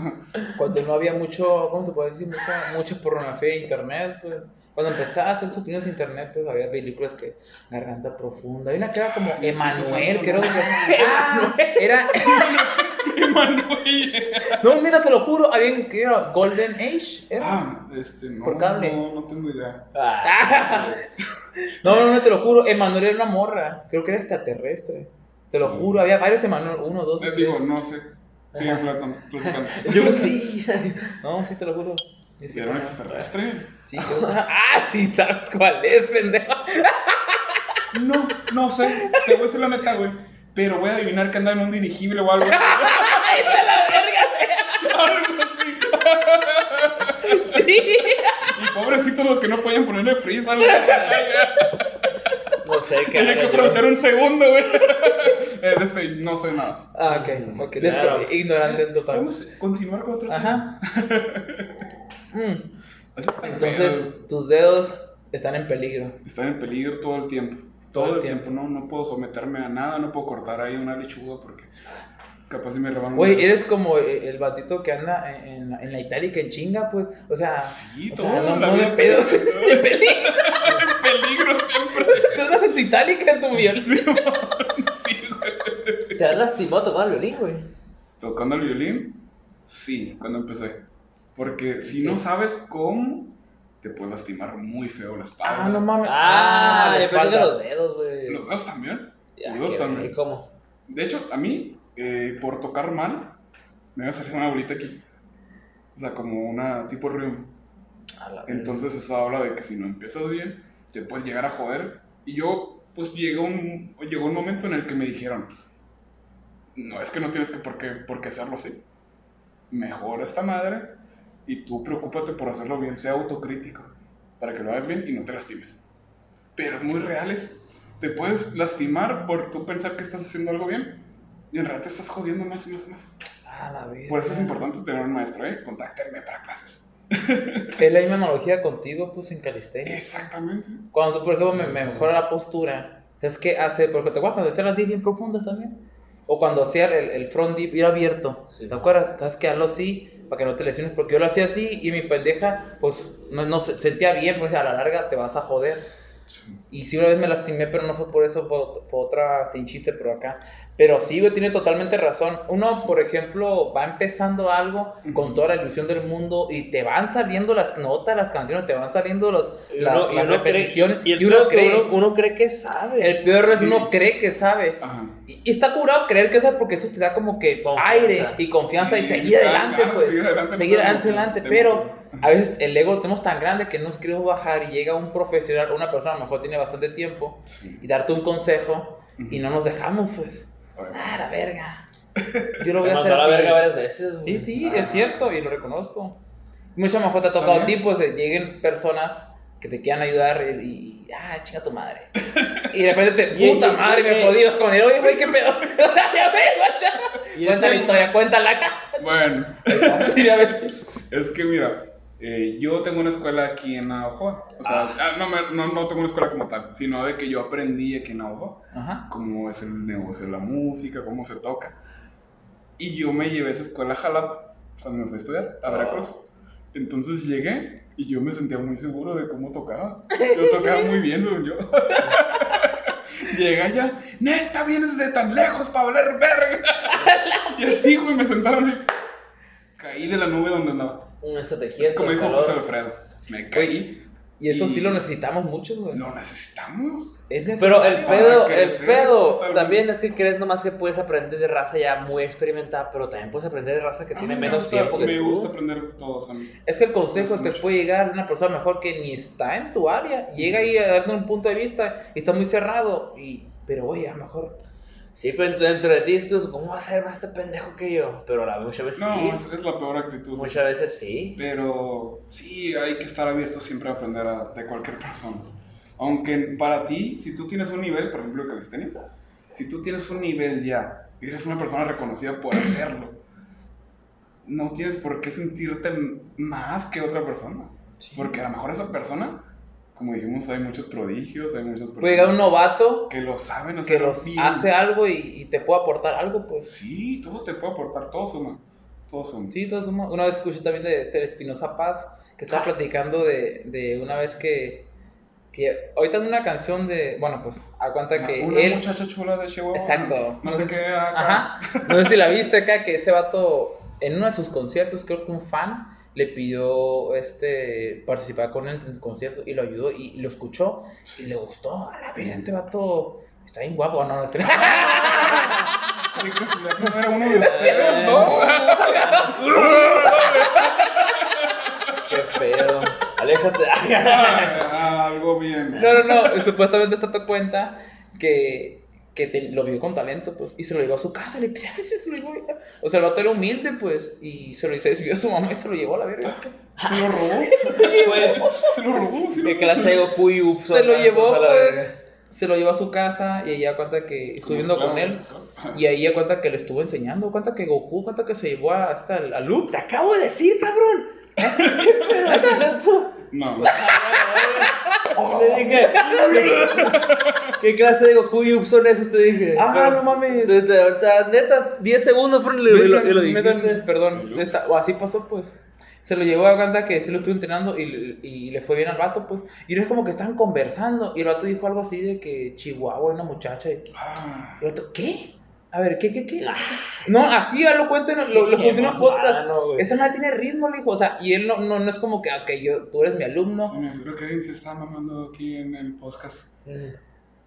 cuando no había mucho, ¿cómo se puede decir? Mucha, mucha pornografía en internet, pues. Cuando empezaba a hacer sus opiniones en internet, pues había películas que Garganta Profunda. Hay una que era como Emanuel, Santo, que era. Ah, era. Emanuel. No, mira, te lo juro, había un que era Golden Age. ¿era? Ah, este, no. Por cable. No, no tengo idea. Ah, No, no, no, te lo juro. Emanuel era una morra. Creo que era extraterrestre. Te lo Sí. juro, había varios Emanuel. Uno, dos. Les tres. digo, no sé. Sigan platicando. platicando. yo sí. No, sí, te lo juro. ¿Era un extraterrestre? Sí, Ah, sí, sabes cuál es, pendejo. No, no sé. Te voy a decir la neta, güey. Pero voy a adivinar que anda en un dirigible o algo. ¡Ay, de la verga! Sí. Y pobrecitos los que no podían ponerle freeze algo. No sé qué Tenía que yo. aprovechar un segundo, güey. Eh, de este, no sé nada. Ah, ok, ok. Claro. Ignorante en total. Vamos a continuar con otro tema. Ajá. Mm, Entonces, tus dedos están en peligro. Estar en peligro todo el tiempo. Todo, el tiempo. No, no puedo someterme a nada. No puedo cortar ahí una lechuga porque capaz si me reban un Güey, eres como el, el batito que anda en, en, la- en la itálica en chinga, pues. O sea, Sí, o todo. sea no, la no de pedo. De peligro. En peligro siempre. Tú andas en tu itálica en tu violín. Sí, güey. ¿Te has lastimado tocando el violín, güey? Tocando el violín, sí, cuando empecé. Porque si no sabes cómo, te puedes lastimar muy feo la espalda. Ah, no mames. Ah, la pensé que espalda. los dedos, güey. Los dedos también. Ya, los dos qué también. güey, ¿Cómo? De hecho, a mí, eh, por tocar mal, me va a salir una bolita aquí. O sea, como una tipo rium. La. Entonces eso habla de que si no empiezas bien, te puedes llegar a joder. Y yo, pues llegó un, llegó un momento en el que me dijeron, no, es que no tienes que por qué, por qué hacerlo así. Mejora esta madre y tú preocúpate por hacerlo bien, sea autocrítico, para que lo hagas bien y no te lastimes. Pero es muy reales. Te puedes lastimar por tú pensar que estás haciendo algo bien y en realidad te estás jodiendo más y más y más. Ah, la verga. Por eso es importante tener un maestro, ¿eh? Contáctenme para clases. Es la misma analogía contigo, pues en calistenia. Exactamente. Cuando tú, por ejemplo, me, me mejora la postura, es que hace, porque te acuerdas cuando hacía las dips bien profundas también. O cuando hacía el, el front dip ir abierto. Sí. ¿Te acuerdas? Sabes que hazlo así para que no te lesiones. Porque yo lo hacía así y mi pendeja, pues no, no se- sentía bien, pues a la larga te vas a joder. Y sí, una vez me lastimé, pero no fue por eso, fue, fue otra sin chiste, pero acá. Pero sí, güey, tiene totalmente razón. Uno, por ejemplo, va empezando algo con toda la ilusión del mundo y te van saliendo las notas, las canciones, te van saliendo los, Y la- uno, y las uno cree, repeticiones. y el y uno cree. uno, uno cree que sabe. El peor es Sí. uno cree que sabe. Y, y está curado creer que sabe porque eso te da como que Confianza. aire y confianza y Sí, seguir claro, adelante, claro, pues. seguir adelante, seguir adelante, adelante. te- Pero a veces el ego lo tenemos tan grande que no nos queremos bajar y llega un profesional, una persona a lo mejor tiene bastante tiempo Sí. y darte un consejo y Ujú. no nos dejamos, pues. Ah, la verga. Yo lo voy a hacer mandó a la así. verga varias veces, Sí, güey. sí, Ah. es cierto y lo reconozco. Mucho mejor te ha tocado a ti, bien. pues lleguen personas que te quieran ayudar y, y- ah, chinga tu madre. Y de repente te, puta y- madre, me jodías con él. Oye, güey, qué pedo. ya ves, guacha. Cuenta la historia, cuéntala. Bueno, Sí, a ver. es que mira, eh, yo tengo una escuela aquí en Navajo. O sea, ah, no, me- no, no tengo una escuela como tal, sino de que yo aprendí aquí en Navajo cómo es el negocio de la música, cómo se toca. Y yo me llevé a esa escuela a Jalapa cuando me fui a estudiar a Oh. Veracruz. Entonces llegué y yo me sentía muy seguro de cómo tocaba. Yo tocaba muy bien, según yo. Llegué allá, neta, vienes de tan lejos para valer verga. y así, güey, me sentaron y caí de la nube donde andaba. Un estate Es quieto, como dijo calor. José Alfredo, me caí Y eso sí lo necesitamos mucho, güey. Lo necesitamos. Es Pero el pedo, el pedo totalmente. también es que crees nomás que puedes aprender de raza ya muy experimentada, pero también puedes aprender de raza que A tiene me menos gusta- tiempo que Me tú. gusta aprender de todos a mí. Es que el consejo te mucho. puede llegar de una persona mejor que ni está en tu área. Llega ahí a darte un punto de vista y está muy cerrado. Y, pero oye, a lo mejor. Sí, pero dentro, dentro de ti es que, ¿cómo va a ser más este pendejo que yo? Pero la muchas veces No, sí. es, es la peor actitud. Muchas veces sí. Pero sí, hay que estar abierto siempre a aprender a- de cualquier persona. Aunque para ti, si tú tienes un nivel, por ejemplo, de calistenia, si tú tienes un nivel ya y eres una persona reconocida por hacerlo, no tienes por qué sentirte más que otra persona. Porque a lo mejor esa persona, como dijimos, hay muchos prodigios, hay muchas personas Puede llegar un novato que lo saben que hacer los bien. hace algo y, y te puede aportar algo, pues. Sí, todo te puede aportar, todo suma. Todo suma. Sí, todo suma. Una vez escuché también de este Espinosa Paz que estaba Ah. platicando de, de una vez que. que ahorita en una canción de. Bueno, pues, a cuenta que una él. muchacha chula de Chihuahua. Exacto. No sé qué. acá. Ajá. No sé si la viste acá, que ese vato, en uno de sus conciertos, creo que un fan le pidió este participar con él en su concierto y lo ayudó y, lo escuchó y le gustó. A la vida, este vato está bien guapo, no, no que no era uno de ustedes dos. Qué pedo. Aléjate. Ah, algo bien. No, no, no, supuestamente está te cuenta que, que te- lo vio con talento, pues, y se lo llevó a su casa, literal, se lo llevó. O sea, el vato era humilde, pues, y se lo se desvió a su mamá y se lo llevó a la verga. Se lo robó. Se lo robó. Se lo ¿Qué clase de Goku y Upson? Se lo llevó, a la pues, verga? se lo llevó a su casa y ella cuenta que estuvo viendo con él. Y ahí ella cuenta que le estuvo enseñando, cuenta que Goku, cuenta que se llevó a- hasta el, a Loop. Te acabo de decir, cabrón. ¿Qué pedo? No. Le dije. ¿Qué clase de Goku y Upson esos te dije? Ah, no mames. ahorita, neta, 10 segundos fueron y lo, dijiste. Perdón, así pasó, pues. Se lo llevó a cuenta que sí lo estuvo entrenando y, y le fue bien al vato, pues. Y no es como que estaban conversando. Y el vato dijo algo así de que Chihuahua, una muchacha. Y Ah, el vato, ¿qué? A ver, ¿qué, qué, qué? No, así ya lo cuentan, lo, lo conté en podcast. Esa madre tiene ritmo, le dijo. O sea, y él no, no, no es como que, ok, yo, tú eres mi alumno. sí, me figuro que alguien se está mamando aquí en el podcast.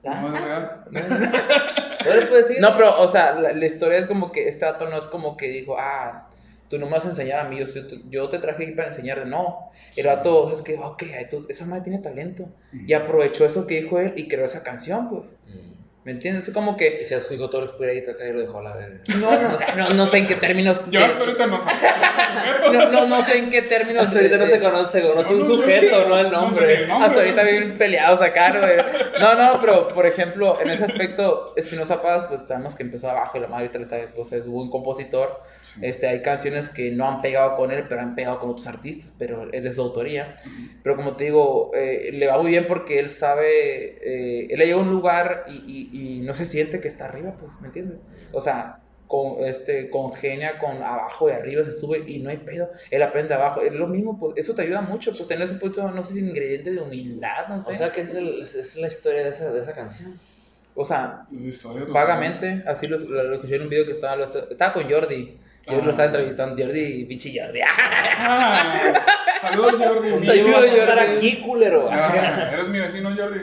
Ah. ¿No es real? ¿No le puedes decir? No, pero, o sea, la, la historia es como que este dato no es como que dijo, ah, tú no me vas a enseñar a mí, yo, estoy- yo te traje aquí para enseñarte. No, el dato es que, ok, esa madre tiene talento. Y aprovechó eso que dijo él y creó esa canción, pues. Mm. ¿Me entiendes? Es como que, Y se adjudicó todo el crédito acá y lo dejó a la verga. no, no, no, no sé en qué términos. Yo hasta ahorita no sé. no, no, no sé en qué términos. Hasta ahorita no se conoce, se conoce un sujeto, sé. no el No sé nombre. el nombre. Hasta ahorita bien peleados acá, güey. No, no, pero por ejemplo, en ese aspecto, Espinosa Paz, pues sabemos que empezó abajo y la madre ahorita pues es buen compositor. Este, hay canciones que no han pegado con él, pero han pegado con otros artistas, pero es de su autoría. Pero como te digo, eh, le va muy bien porque él sabe, eh, él llega a un lugar y, y- y no se siente que está arriba, pues, ¿me entiendes? O sea, con, este, congenia con abajo y arriba, se sube y no hay pedo. Él aprende abajo, es lo mismo, pues, eso te ayuda mucho, pues, tener ese punto, no sé si ingrediente de humildad, no sé. O sea que es, el- es- la historia de esa, de esa canción. O sea, vagamente, así lo, lo- lo escuché en un video que estaba, lo est- estaba con Jordi. Yo Ah. lo estaba entrevistando, Jordi, pinche Jordi. Ah, saludos, Jordi. Saludos, Jordi. aquí, culero. Ah, ¿Eres mi vecino, Jordi?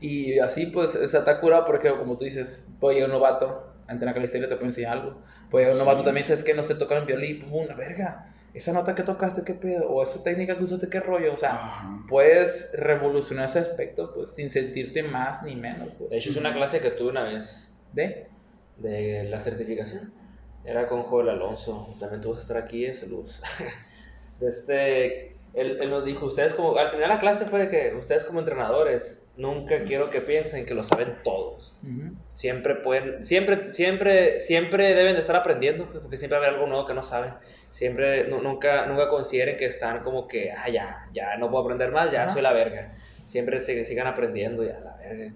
Y así pues se está curado porque como tú dices, puede llegar un novato, ante la calistenia te puede enseñar algo. Puede llegar un Sí. novato también, sabes que no sé tocar en violín, pum, una verga. Esa nota que tocaste, qué pedo, o esa técnica que usaste, qué rollo, o sea, Ajá. puedes revolucionar ese aspecto pues sin sentirte más ni menos, De pues. hecho, es una clase que tuve una vez ¿De? de la certificación. Era con Joel Alonso. También tuvo que estar aquí, eh, saludos. De este, él, él nos dijo, ustedes como, al terminar la clase fue que ustedes como entrenadores, nunca quiero que piensen que lo saben todos. Ujú. Siempre pueden, siempre, siempre, siempre deben de estar aprendiendo, pues, porque siempre va a haber algo nuevo que no saben. Siempre, nu- nunca, nunca consideren que están como que, ah, ya, ya no puedo aprender más, ya Ajá. soy la verga. Siempre se, sigan aprendiendo, ya, la verga.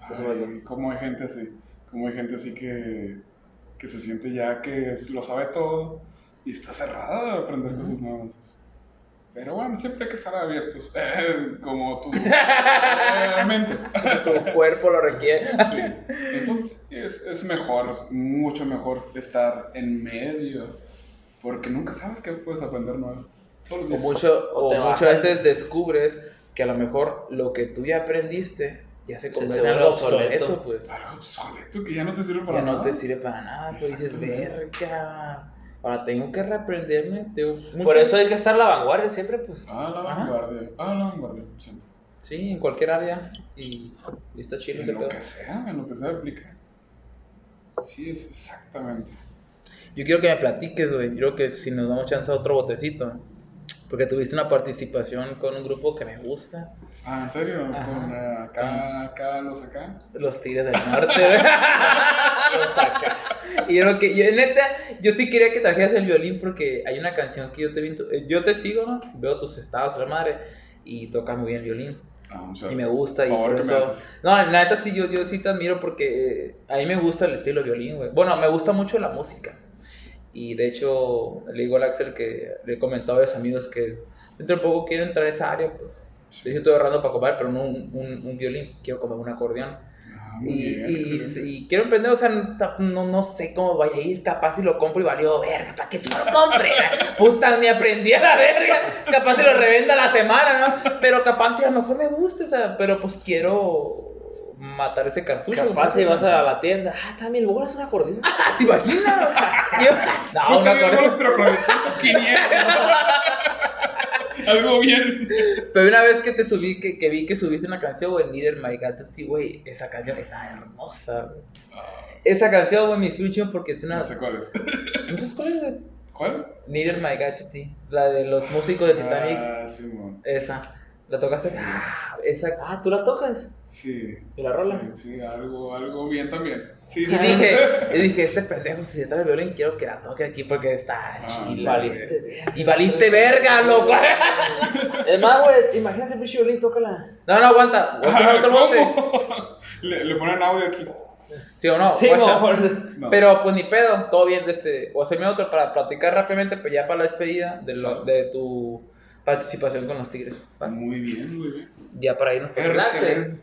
Ay, Como hay gente así, como hay gente así que, que se siente ya que lo sabe todo y está cerrada a aprender cosas nuevas. Pero bueno, siempre hay que estar abiertos, eh, como tu eh, mente. Tu cuerpo lo requiere. Sí. Entonces es, es mejor, es mucho mejor estar en medio, porque nunca sabes qué puedes aprender nuevo. O, mucho, O o muchas veces descubres que a lo mejor lo que tú ya aprendiste ya se convierte en algo obsoleto. obsoleto, pues. Claro, obsoleto, que ya no te sirve para Ya no nada. te sirve para nada, pues dices, verga. Ahora tengo que reaprenderme. tengo Por eso hay que estar a la vanguardia siempre, pues. Ah, la Ajá. vanguardia. Ah, la vanguardia. siempre. Sí, en cualquier área. Y, y está chido ese En lo pedo. que sea, en lo que sea aplica. Sí, es exactamente. Yo quiero que me platiques, güey. Yo creo que si nos damos chance a otro botecito. Porque tuviste una participación con un grupo que me gusta. Ah, ¿en serio? Ajá. Con eh, acá, acá, los acá. Los Tigres del Norte, güey. Lo saca. Y yo, creo que, yo, neta, yo sí quería que trajeras el violín porque hay una canción que yo te vi. eh, Yo te sigo, ¿no? Veo tus estados, la madre. Y tocas muy bien el violín. Ah, Y me gusta y por que me eso... No, la neta sí, yo, yo sí te admiro porque eh, a mí me gusta el estilo violín, güey. Bueno, me gusta mucho la música. Y de hecho, le digo al Axel que le he comentado a los amigos que dentro de poco quiero entrar a esa área, pues. De hecho, estoy ahorrando para comprar, pero no un, un, un violín, quiero comprar un acordeón. Ah, Y, bien, y, quiero emprender, o sea, no, no sé cómo vaya a ir, capaz si lo compro y valió verga, ¿para qué chico lo compre? Puta, ni aprendí a la verga, capaz si lo revenda la semana, ¿no? Pero capaz si a lo mejor me gusta, o sea, pero pues quiero matar ese cartucho. Capaz si vas a la tienda. Ah, está mil bolas un acordeón. Ah, ¿Te imaginas? No, No un sé, acordeón. pero con descuento 500. Algo bien. Pero una vez que te subí, que, que vi que subiste una canción, güey, Neither My God to Thee, güey, esa canción está hermosa, güey. Esa canción, güey, me inspiró porque es una... No sé cuál es. ¿No sabes cuál es, güey? ¿Cuál? Neither My God to Thee, la de los músicos de Titanic, Ah, sí, mon. esa. ¿La tocaste? Ah, esa. Ah, ¿tú la tocas? Sí. ¿Y la rola? Sí, sí, algo, algo bien también. Sí, Y sí. dije, y dije, este pendejo, si se trae el violín, quiero que la toque aquí porque está Ah, chila. Valiste verga. Y valiste verga, loco. Es más, güey, imagínate el pinche violín, tócala. No, no, aguanta. Voy a poner otro bote. ¿Cómo? Le, le ponen audio aquí. ¿Sí o no? Sí. No. Pero pues ni pedo, todo bien. Este, o hacerme otro para platicar rápidamente, pero ya para la despedida de, lo- de tu participación con los Tigres. ¿va? Muy bien, muy bien. Ya para irnos Excelente.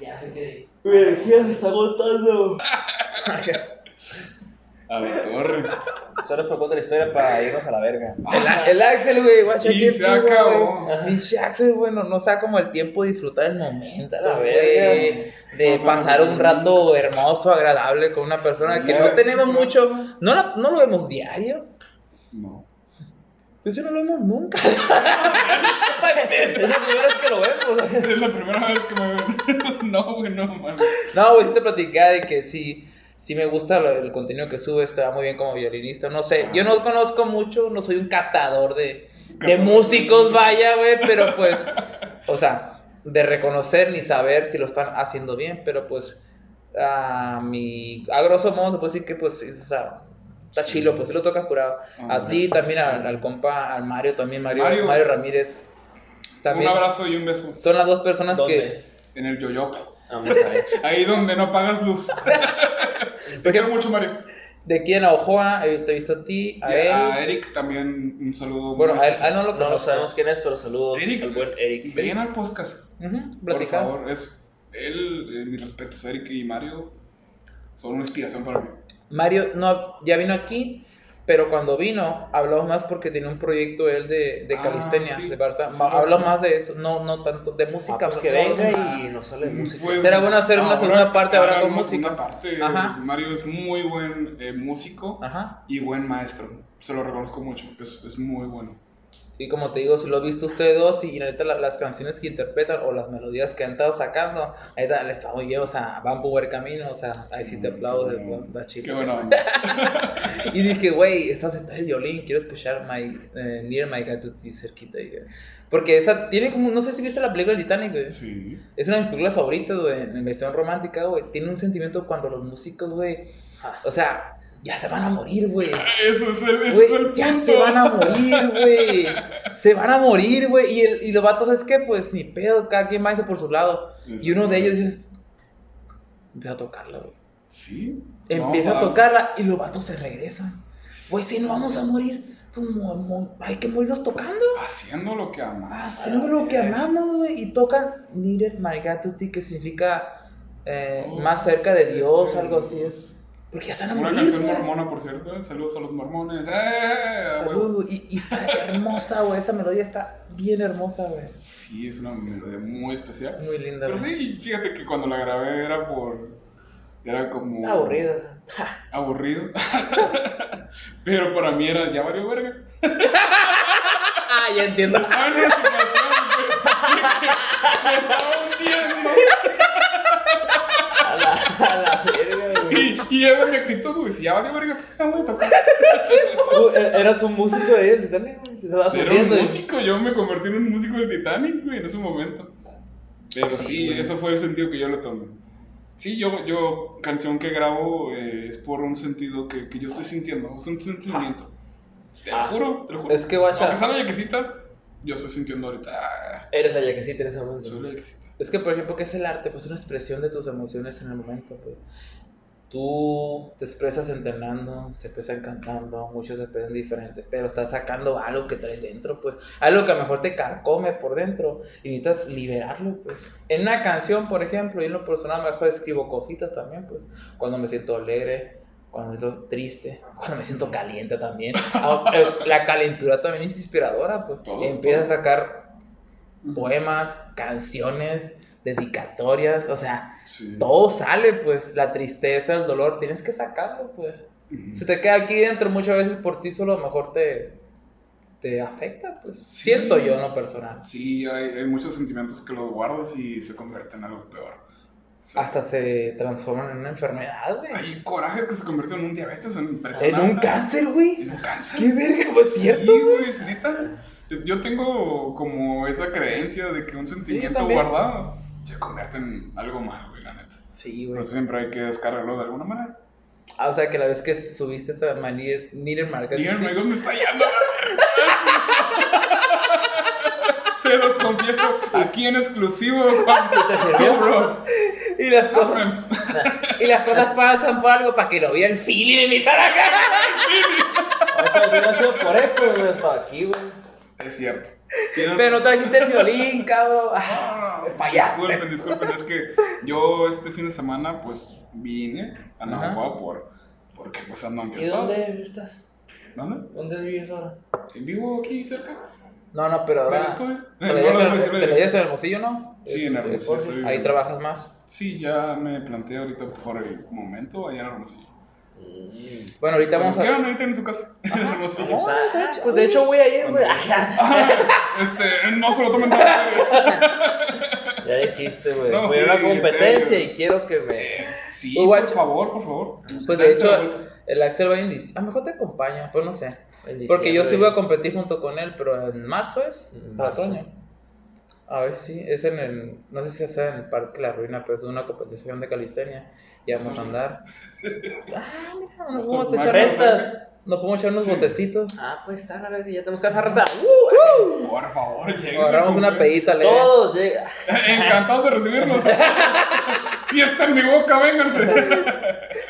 Ya quiere ir. Mi energía se está agotando. A la torre. Solo me cuento la historia para irnos a la verga. El, el Axel, güey, guacha, Y qué se acabó. güey. Pinche Axel, güey, no, no sabe como el tiempo de disfrutar el momento, La güey, verga. De Estamos pasar un rato hermoso, agradable con una persona que no Yes. tenemos mucho, no, la- no lo vemos diario. De hecho, no lo vemos nunca. Es la primera vez que lo vemos. Es la primera vez que me ven. No, güey, no, man. No, güey, sí te platicaba de que sí, sí me gusta el contenido que subes, te va muy bien como violinista. No sé, yo no conozco mucho, no soy un catador de, de músicos, vaya, güey, pero pues, o sea, de reconocer ni saber si lo están haciendo bien, pero pues, a mi, a grosso modo se puede decir que pues, o sea, está Sí. chilo, pues sí lo tocas curado. Ah, A ti gracias. también, al, al compa, al Mario también, Mario, Mario, Mario. Ramírez. También Un abrazo y un beso. son las dos personas que... ¿Dónde? En el yoyop. Vamos a ver. Ahí donde no pagas luz. Te quiero mucho, Mario. De aquí en Ojoa, eh, te he visto a ti, a él. A Eric también un saludo. Bueno, a él, a él no lo No, no conozco. sabemos quién es, pero saludos Eric. al buen Eric. Ven al podcast. Por favor, es él, eh, mis respetos, Eric y Mario son una inspiración para mí. Mario no, ya vino aquí, pero cuando vino, hablamos más porque tenía un proyecto él de, de Ah, calistenia, sí, de Barça. sí, habló más de eso, no, no tanto de música. Ah, pues que venga y nos sale de música. Pues, Será bueno hacer una ahora segunda parte ahora con una música. segunda parte. Ajá. Mario es muy buen eh, músico Ajá. y buen maestro. Se lo reconozco mucho. Es, es muy bueno. Y como te digo, si lo han visto ustedes dos y neta la- las canciones que interpretan o las melodías que han estado sacando, ahí está, les está muy bien, o sea, van por buen camino, o sea, ahí sí te aplaudo, de- bueno. da chido. Qué buena onda. Y dije, güey, estás está el violín, quiero escuchar my, eh, Near My God to Thee cerquita. y, Porque esa tiene como, no sé si viste la película Titanic, güey. Sí. Es una de mis películas favoritas, güey, en versión romántica, güey. Tiene un sentimiento cuando los músicos, güey, Ah. o sea, ya se van a morir, güey. Eso es el, ese es Güey, el punto. ya se van a morir, güey. Se van a morir, güey. Y, el- y los vatos, es que, pues, ni pedo, cada quien va a irse por su lado. Y uno de ellos dice, empieza a tocarla, güey. Sí. Empieza a tocarla y los vatos se regresan. Güey, si no vamos a morir, pues hay que morirnos tocando. Haciendo lo que amamos. Haciendo lo que amamos, güey. Y tocan Needed My God que significa eh, Oh, más cerca de Dios, de algo así es. Porque ya están a Una morir, canción güey. mormona, por cierto. Saludos a los mormones. ¡Eh! Saludos. Y, y está hermosa, güey. Esa melodía está bien hermosa, güey. Sí, es una melodía muy especial. Muy linda. Pero güey. sí, fíjate que cuando la grabé era por. Era como. Aburrido. Aburrido. Pero para mí era. Ya valió verga. Ah, ya entiendo. Estaba en una situación me estaba hundiendo. A la, a. Y, era mi actitud, güey. Si ya valió verga, ya voy a tocar. Eh, Eras un músico de ahí, el Titanic, güey. Se estaba Era un subiendo. y- músico, yo me convertí en un músico del Titanic, güey, en ese momento. Pero Sí, sí, güey. eso fue el sentido que yo le tomé. Sí, yo, yo canción que grabo eh, es por un sentido que, que yo estoy sintiendo, es un sentimiento. Te lo Ah. juro, te lo juro. Es que, guacha, Aunque sea la yaquecita, yo estoy sintiendo ahorita. ah, Eres la yaquecita en ese momento. soy la yaquecita. Es que, por ejemplo, ¿qué es el arte? Pues una expresión de tus emociones en el momento, pues. Tú te expresas entrenando, se expresan cantando, muchos se expresan diferente, pero estás sacando algo que traes dentro, pues. Algo que a lo mejor te carcome por dentro y necesitas liberarlo, pues. En una canción, por ejemplo, y en lo personal, a lo mejor escribo cositas también, pues. Cuando me siento alegre, cuando me siento triste, cuando me siento caliente también. La calentura también es inspiradora, pues. Todo, Empiezas a sacar poemas, canciones, dedicatorias, o sea, Sí. todo sale, pues, la tristeza, el dolor, tienes que sacarlo, pues. Se te queda aquí dentro muchas veces por ti solo, a lo mejor te, te afecta, pues. Sí. Siento yo, no personal. Sí, hay, hay muchos sentimientos que los guardas y se convierten en algo peor. Hasta se transforman en una enfermedad, güey. Hay corajes que se convierten en un diabetes, en En impresionante. un cáncer, güey. En un cáncer. Qué verga, pues, cierto, güey, es neta. Yo, tengo como esa creencia de que un sentimiento guardado se convierte en algo malo. Sí, güey. eso siempre hay que descargarlo de alguna manera. Ah, o sea, que la vez que subiste esta manir. Digan, amigos, me está yendo. Se los confieso aquí en exclusivo, Juan. Two bros. Y las cosas, y las cosas pasan por algo para que lo vea el Philly de mi cara. O sea, si no ha sido por eso, yo estado aquí, güey. Es cierto. Pero no trajiste el violín, cabrón. Ah, fallaste. Disculpen, disculpen, es que yo este fin de semana pues vine a. Navajo por, porque pues ando en ¿Y dónde estás? ¿Dónde? ¿Dónde vives ahora? ¿Vivo aquí cerca? No, no, pero ¿Dónde ahora. estoy? ¿Te no, llevas en- en Hermosillo, no? Sí, en Este, Hermosillo, Ahí trabajas más. Sí, ya me planteé ahorita por el momento allá en Hermosillo. Mm. Bueno, ahorita vamos a. quieran, ahorita en su casa. Pues de hecho voy a ir, güey. Este, no se lo tomen tan. Ya dijiste, güey. No, voy a sí, una en competencia serio. y quiero que me. Sí, Uy, por guacho. favor, por favor. Pues de hecho, el Axel va en diciembre. A lo mejor te acompaña, pues no sé. Porque yo sí voy a competir junto con él, pero en marzo es. Marzo. otoño. A ver si es en el. No sé si sea en el Parque La Ruina, pero es una competición de calistenia. Y vamos a andar. Ah, mira, nos podemos echar. ¿Rentas? nos podemos echar unos Sí. botecitos. Ah, pues está, a ver, que ya tenemos que arrasar. ¡Uh! Por favor, lleguen. Agarramos una pedita leve. Todos llega. Encantados de recibirlos. Fiesta en mi boca, vénganse.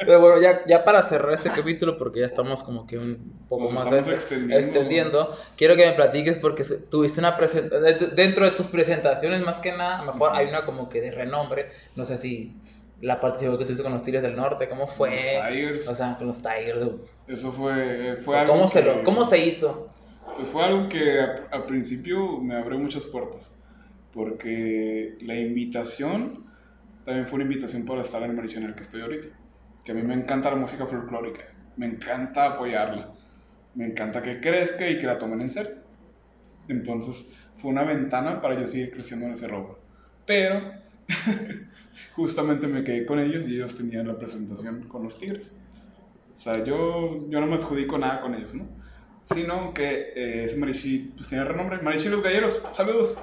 Pero bueno, ya, ya para cerrar este capítulo, porque ya estamos como que un poco Nos más de- extendiendo. extendiendo, quiero que me platiques porque tuviste una presentación, dentro de tus presentaciones más que nada, a lo mejor hay una como que de renombre, no sé si la participación que tuviste con los Tigres del Norte, ¿cómo fue? Los Tigers. O sea, con los Tigers, Eso fue, fue algo. ¿cómo se, lo, ¿cómo se hizo? Pues fue algo que a- al principio me abrió muchas puertas. Porque la invitación también fue una invitación para estar en el Marichal en el que estoy ahorita. Que a mí me encanta la música folclórica. Me encanta apoyarla. Me encanta que crezca y que la tomen en serio. Entonces fue una ventana para yo seguir creciendo en ese rubro. Pero justamente me quedé con ellos y ellos tenían la presentación con los Tigres. O sea, yo, yo no me adjudico nada con ellos, ¿no? Sino que eh, ese Marichi pues tiene renombre. Marichi Los Galleros, saludos.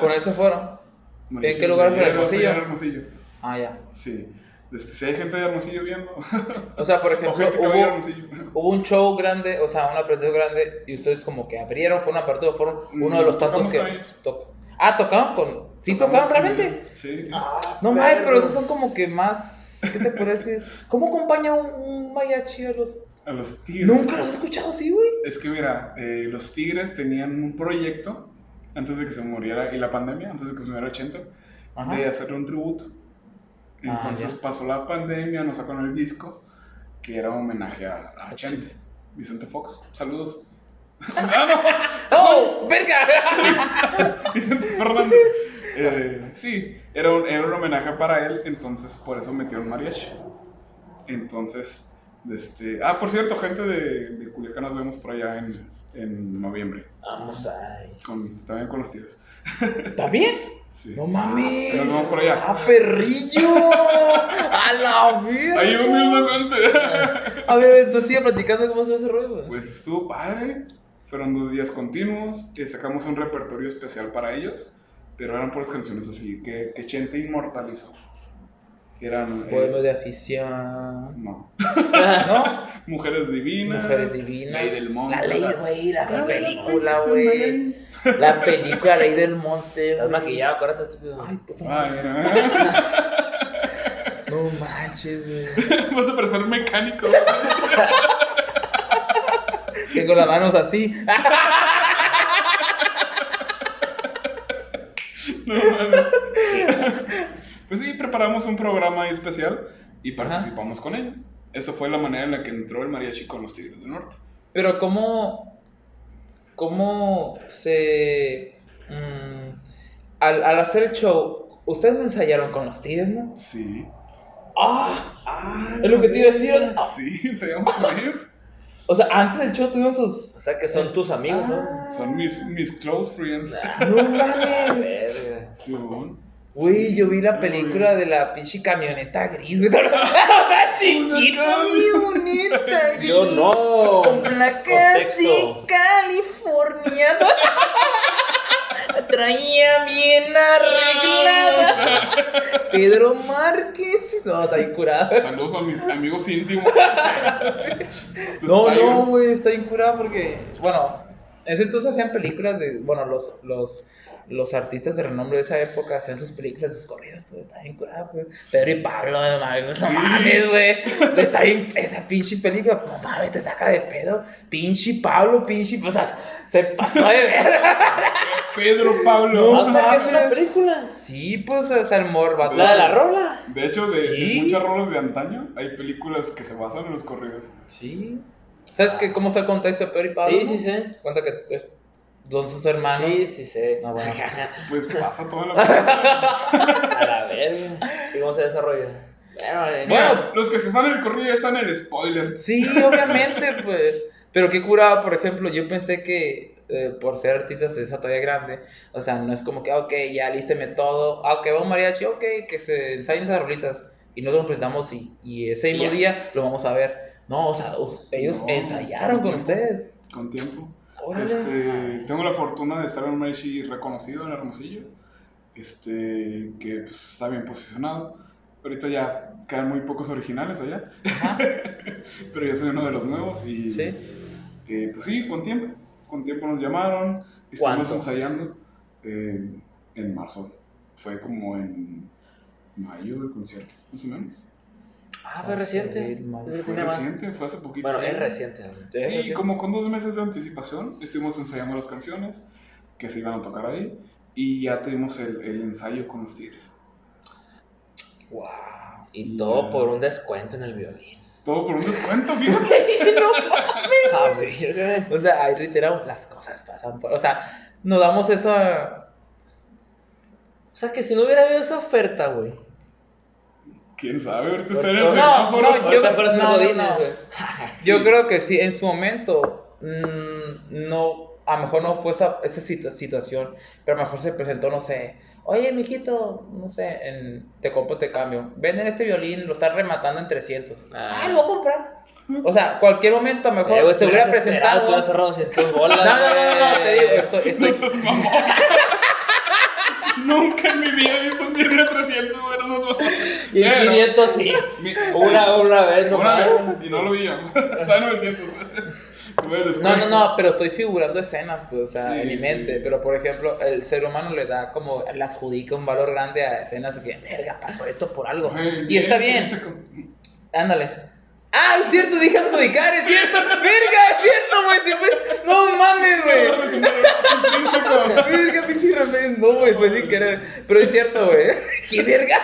Con eso fueron. Marichi qué lugar fue? ¿Hermosillo? en Hermosillo. Ah, ya. Sí. Este, si hay gente de Hermosillo viendo, O sea, por ejemplo, hubo, hubo un show grande, o sea, una presentación grande, y ustedes como que abrieron, fue una apertura, fueron uno de los Mm, tantos que... to- Ah, tocaron con... ¿Sí tocaron realmente? ellos. Sí. Ah, No mames, pero esos son como que más. ¿Qué te puedo decir? ¿Cómo acompaña un, un mariachi a los.? A los Tigres. Nunca los he escuchado así, güey. Es que mira, eh, los Tigres tenían un proyecto antes de que se muriera, y la pandemia, antes de que se muriera 80, Ajá. de hacerle un tributo. Ah, Entonces ya. pasó la pandemia, nos sacaron el disco que era un homenaje a, a Chente, Vicente Fox. Saludos. ah, ¡Oh, verga! no, Vicente Fernández. Eh, sí, era un, era un homenaje para él, entonces por eso metieron mariachi. Entonces, este... Ah, por cierto, gente de, de Culiacán nos vemos por allá en, en noviembre. Vamos ahí. Con, también con los tigres. ¿Está bien? Sí. No mames. Nos vemos por allá. ¡Ah, perrillo! ¡A la verga! Ahí humildemente. A ver, entonces sigue platicando cómo se hace güey. Pues estuvo padre. Fueron dos días continuos. Que sacamos un repertorio especial para ellos. Pero eran puras canciones así que, que Chente inmortalizó. Eran. eh, Pueblo de afición. no. ¿No? Mujeres divinas. Mujeres divinas. Ley del monte. La ley, güey, la película, güey. La película Ley del Monte. Estás maquillado, acuérdate, estúpido. Ay, puta Ay. No manches, güey. Vas a parecer mecánico. Tengo las manos así. No mames. Pues sí, preparamos un programa especial y participamos con ellos. Esa fue la manera en la que entró el mariachi con los Tigres del Norte. Pero cómo, cómo se... mm, al, al hacer el show, ustedes no ensayaron con los tigres, ¿no? Sí. ¡Ah! es lo que te iba a decir. Sí, ensayamos con ellos. O sea, antes del show tuvimos sus... O sea que son tus amigos, ¿no? Ah, Son mis, mis close friends. No mames. Sí. Güey, yo vi la película de la pinche camioneta gris, güey. Está chiquito, camioneta gris. Yo no. Con placas de California. Traía bien arreglada. Pedro Márquez. No, está bien curado. Saludos a mis amigos íntimos. No, no, güey, está bien curado porque, bueno, en ese entonces hacían películas de, bueno, los, los, los artistas de renombre de esa época hacían sus películas, sus corridos, todo está bien curado, güey. Pedro y Pablo, no mames, no Sí. mames, güey. Está bien, esa pinche película, no mames, te saca de pedo. Pinche Pablo, pinche, o sea, se pasó de ver. Pedro Pablo. No, O sea que es una película. Sí, pues, o sea, el morba. La de la rola. De hecho, de, de Sí. muchas rolas de antaño, hay películas que se basan en los corridos. Sí. ¿Sabes qué, cómo está el contexto de Pedro y Pablo? Sí, sí sé. Cuenta que es, son sus hermanos. Sí, sí sé. No, bueno. Pues pasa toda la. A la verga. ¿Y cómo se desarrolla? Bueno, eh, Bueno, los que se salen el corrido ya están en el spoiler. Sí, obviamente, pues. Pero qué curado, por ejemplo, yo pensé que eh, por ser artistas de esa talla grande, o sea, no es como que, "Ah, ok, ya lísteme todo, ah, ok, va un mariachi, ok, que se ensayen esas rolitas y nosotros nos presentamos y, y ese mismo día lo vamos a ver. No, o sea, ellos No, ensayaron con tiempo. ustedes. Con tiempo. Este, tengo la fortuna de estar en un mariachi reconocido en Hermosillo. Este, que pues, está bien posicionado. Ahorita ya quedan muy pocos originales allá. Pero yo soy uno de los nuevos y sí. eh, pues sí, con tiempo. Con tiempo nos llamaron. Estuvimos ¿Cuánto? ensayando eh, en marzo. Fue como en mayo el concierto, más o menos. Ah, fue reciente. Fue reciente, fue hace poquito. Bueno, es reciente. Sí, como con dos meses de anticipación estuvimos ensayando las canciones que se iban a tocar ahí y ya tuvimos el, el ensayo con los tigres. Wow. Y todo por un descuento en el violín. Todo por un descuento, fíjate. A ver, O sea, ahí reiteramos, las cosas pasan por. O sea, nos damos esa. O sea, que si no hubiera habido esa oferta, güey. ¿Quién sabe? Ahorita está en el No, semáforo. no, yo- fueras un no, no, no. güey. Yo creo que sí, en su momento, mm, no, a lo mejor no fue esa, esa situ- situación, pero a lo mejor se presentó, no sé, oye, mijito, no sé, en, te compro, te cambio, venden este violín, lo están rematando en 300. Ah. Ah, lo voy a comprar. O sea, cualquier momento a lo mejor Eh, se hubiera presentado. Tú has ahorrado 100 bolas. No, no, no, no, no, te digo, estoy, No estoy. Nunca en mi vida he visto un violín de 300 pesos. Y en 500 sí. Mi- Una, una vez Una nomás. vez y no lo vi yo. Estaba en 900. Tuve el No, no, no, pero estoy figurando escenas, pues, o sea, Sí, en mi sí. mente. Pero, por ejemplo, el ser humano le da como, le adjudica un valor grande a escenas que, verga, pasó esto por algo. Ay, Y está bien, ándale. Ah, es cierto, dije adjudicar, es cierto, verga, es cierto, güey. No mames, güey. Verga, pinche. No, güey, fue sin querer. Pero es cierto, güey. ¡Qué verga!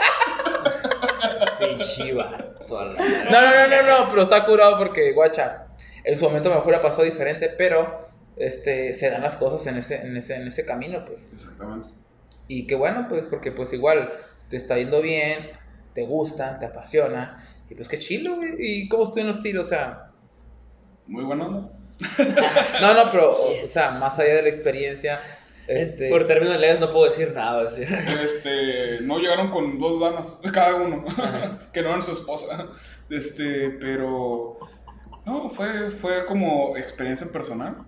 Pinche vato. No, no, no, no, no, pero está curado porque, guacha, en su momento mejor ha pasado diferente, pero este, se dan las cosas en ese, en ese, en ese camino, pues. Exactamente. Y qué bueno, pues, porque pues igual te está yendo bien, te gusta, te apasiona, y pues qué chilo, güey. ¿Y cómo estuvieron los tiros? O sea, Muy bueno, ¿no? no, no, pero, o, o sea, más allá de la experiencia, este... Por términos legales no puedo decir nada. Este, no llegaron con dos damas, cada uno, que no eran su esposa. Este, pero no, fue, fue como experiencia personal.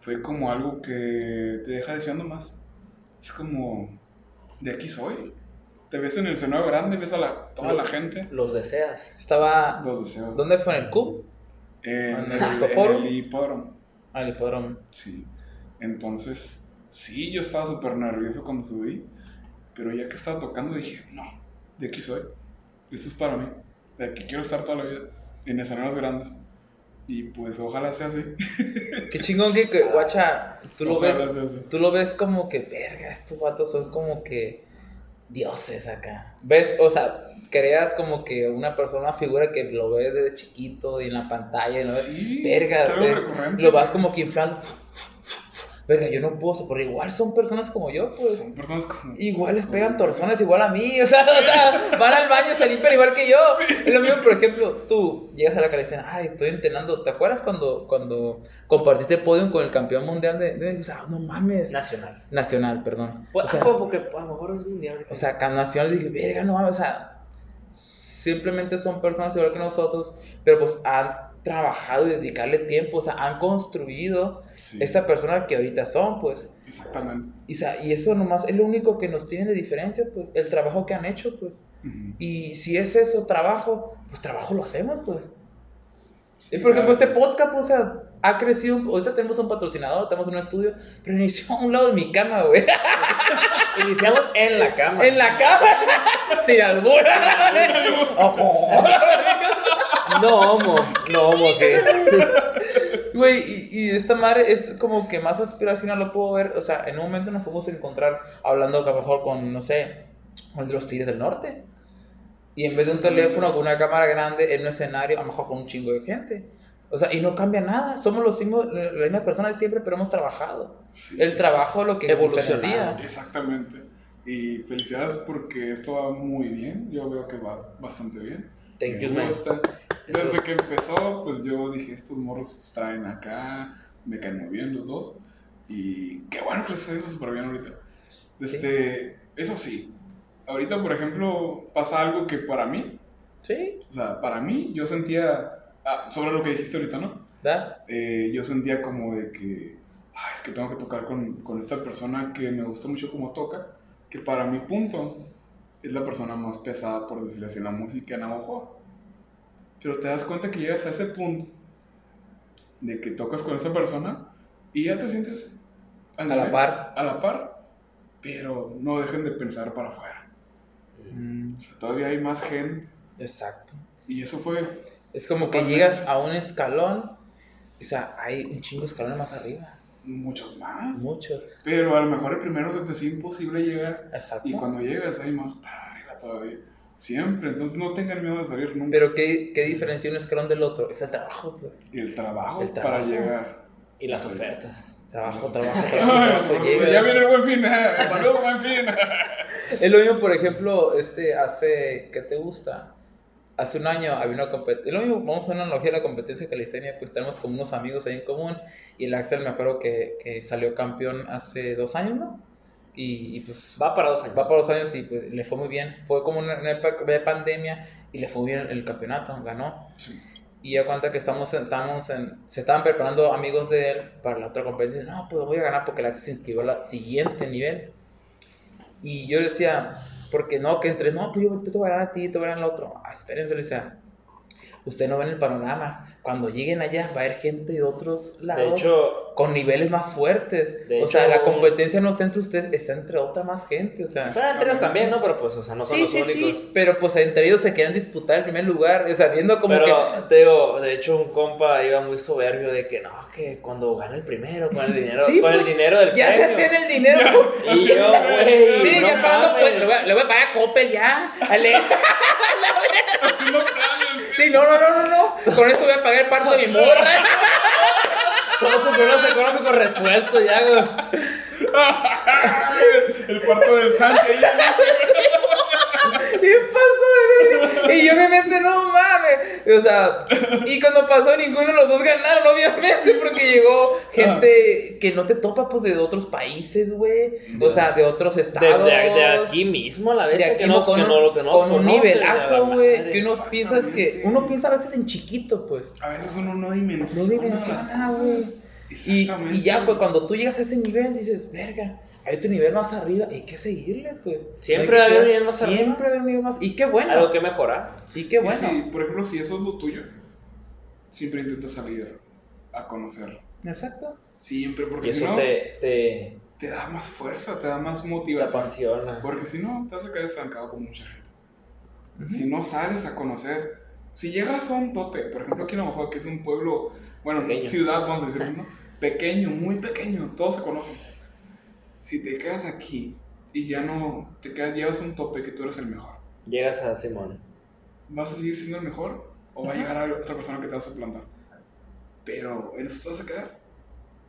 Fue como algo que te deja deseando más. Es como, de aquí soy. Te ves en el escenario grande, ves a la, toda la gente. Los deseas. Estaba... Los deseos. ¿Dónde fue? ¿En el CUB? En, ¿En el, el en el hipódromo. Al hipódromo. Sí. Entonces, sí, yo estaba súper nervioso cuando subí, pero ya que estaba tocando dije, no, de aquí soy. Esto es para mí. De aquí quiero estar toda la vida, en escenarios grandes. Y pues ojalá sea así. Qué chingón que, que, guacha, tú lo Ojalá ves... sea así. tú lo ves como que, verga, estos vatos son como que dioses acá. ¿Ves? O sea, creas como que una persona, una figura que lo ves desde chiquito y en la pantalla, ¿no? Sí, verga, eh, lo vas como que inflando. Verga, yo no puedo, pero igual son personas como yo, pues. Son personas como... Igual les pegan torzones igual a mí, o sea, o sea, van al baño, se limpian igual que yo. Es lo mismo, por ejemplo, tú llegas a la cara y dicen, ay, estoy entrenando. ¿Te acuerdas cuando, cuando compartiste podium con el campeón mundial de, de, dices, ah, no mames. Nacional. Nacional, perdón. Pues, o sea, ah, pues, porque a lo mejor es mundial. ahorita. o sea, nacional dije, verga, no mames, o sea, simplemente son personas igual que nosotros, pero pues han trabajado y dedicarle tiempo, o sea, han construido Sí, esa persona que ahorita son, pues. Exactamente. Y, o sea, y eso nomás es lo único que nos tiene de diferencia, pues, el trabajo que han hecho, pues. Y si es eso, trabajo, pues trabajo lo hacemos, pues. Sí, Y por ejemplo, claro. este podcast, pues, o sea, ha crecido, ahorita tenemos un patrocinador, estamos en un estudio, pero inició a un lado de mi cama, güey. Iniciamos en la cama. en la cama, sin albur. No, homo. No, homo, que. Güey, y, y esta madre es como que más aspiracional lo puedo ver. O sea, en un momento nos podemos encontrar hablando que a lo mejor con, no sé, con los Tigres del Norte. Y en vez de un teléfono con una cámara grande en un escenario, a lo mejor con un chingo de gente. O sea, y no cambia nada. Somos los mismos, la misma persona de siempre, pero hemos trabajado. Sí. El trabajo es lo que diferencia. Exactamente. Y felicidades porque esto va muy bien. Yo veo que va bastante bien. Thank you, man. Desde que empezó, pues yo dije, estos morros pues, traen acá, me caen muy bien los dos. Y qué bueno que les está súper bien ahorita. Este, Eso sí, ahorita, por ejemplo, pasa algo que para mí, Sí, o sea, para mí, yo sentía, ah, sobre lo que dijiste ahorita, ¿no? ¿verdad? Eh, yo sentía como de que, ah, es que tengo que tocar con, con esta persona que me gusta mucho como toca, que para mi punto es la persona más pesada, por decirlo así, en la música en Navajo. Pero te das cuenta que llegas a ese punto de que tocas con esa persona y ya te sientes A la par. A la par, pero no dejen de pensar para afuera. Mm, O sea, todavía hay más gente exacto. y eso fue Es como que llegas a un escalón, o sea, hay un chingo de escalones más arriba. Muchos más. Muchos. Pero a lo mejor el primero se te hacía imposible llegar. Exacto. Y cuando llegas hay más para arriba todavía. Siempre. Entonces no tengan miedo de salir nunca. Pero ¿qué, qué diferencia un escalón del otro? Es el trabajo, pues. y el trabajo, El trabajo. para llegar. Y las ofertas. Trabajo, trabajo, trabajo. llegas. ya viene el buen fin. eh. Saludos, buen fin. Es lo mismo, por ejemplo, este, hace, ¿qué te gusta? Hace un año había una competencia, lo mismo, vamos a hacer una analogía de la competencia calistenia, pues tenemos como unos amigos ahí en común, y el Axel me acuerdo que, que salió campeón hace dos años, ¿no? Y, y, pues Va para dos años. va por dos años y pues le fue muy bien, fue como una, una época de pandemia y le fue bien el, el campeonato, ganó. Sí. Y ya cuenta que estamos, estamos en, se estaban preparando amigos de él para la otra competencia. No, pues voy a ganar porque el Axel se inscribió al siguiente nivel. Y yo decía, porque no, que entre, no, pues yo te voy a ti, te voy a ganar al otro. Ah, espérense, decía, ustedes no ven el panorama. Cuando lleguen allá va a haber gente de otros lados. De hecho, con niveles más fuertes. De o sea, la competencia no está entre ustedes, está entre otra más gente. O sea, bueno, entre ellos también, ¿no? Pero pues, o sea, no son sí, los sí, únicos. sí. Pero pues entre ellos se quieren disputar el primer lugar. O sea, viendo como Pero que. te digo, de hecho, un compa iba muy soberbio de que no, que cuando gana el primero, con el dinero, Sí, con el dinero del Ya se premio. hacían el dinero. Y yo, güey, Sí, no ya pagando, pues, le, voy a, le voy a pagar a Coppel ya. Ale. Haciendo planes, Sí, no, no, no, no, no. Con eso voy a pagar el parto de mi morra. Todos sus problemas económicos resueltos ya, güey. El cuarto del Sánchez. ya. ¿Qué pasó verga? Y yo obviamente no mames. O sea, y cuando pasó ninguno de los dos ganaron, obviamente, porque llegó gente que no te topa pues de otros países, güey. O sea, de otros estados. de, de aquí mismo, a la vez, de aquí que no, con, que no, lo que no con un nivelazo, la güey. Que uno piensa que. Uno piensa a veces en chiquito, pues. A veces uno no No dimensiona. dimensiona, las güey. y ya, pues cuando tú llegas a ese nivel, dices, verga, hay otro nivel más arriba, hay que seguirle, pues. Siempre va a haber un nivel más arriba. Siempre va a haber un nivel más. Y qué bueno. Algo que mejorar. Y qué Y bueno. si, por ejemplo, si eso es lo tuyo, siempre intenta salir a conocer. Exacto. Siempre, porque Y si no, te, te, te da más fuerza, te da más te motivación. apasiona. Porque si no, te vas a quedar estancado con mucha gente. Si no sales a conocer, si llegas a un tope, por ejemplo aquí en Oaxaca, que es un pueblo, bueno, Pequeño. ciudad, vamos a decirlo, ¿no? Pequeño, muy pequeño, todos se conocen. Si te quedas aquí y ya no, te quedas, llevas un tope que tú eres el mejor, Llegas a Simón. ¿vas a seguir siendo el mejor o va a llegar a otra persona que te va a suplantar? Pero en eso te vas a quedar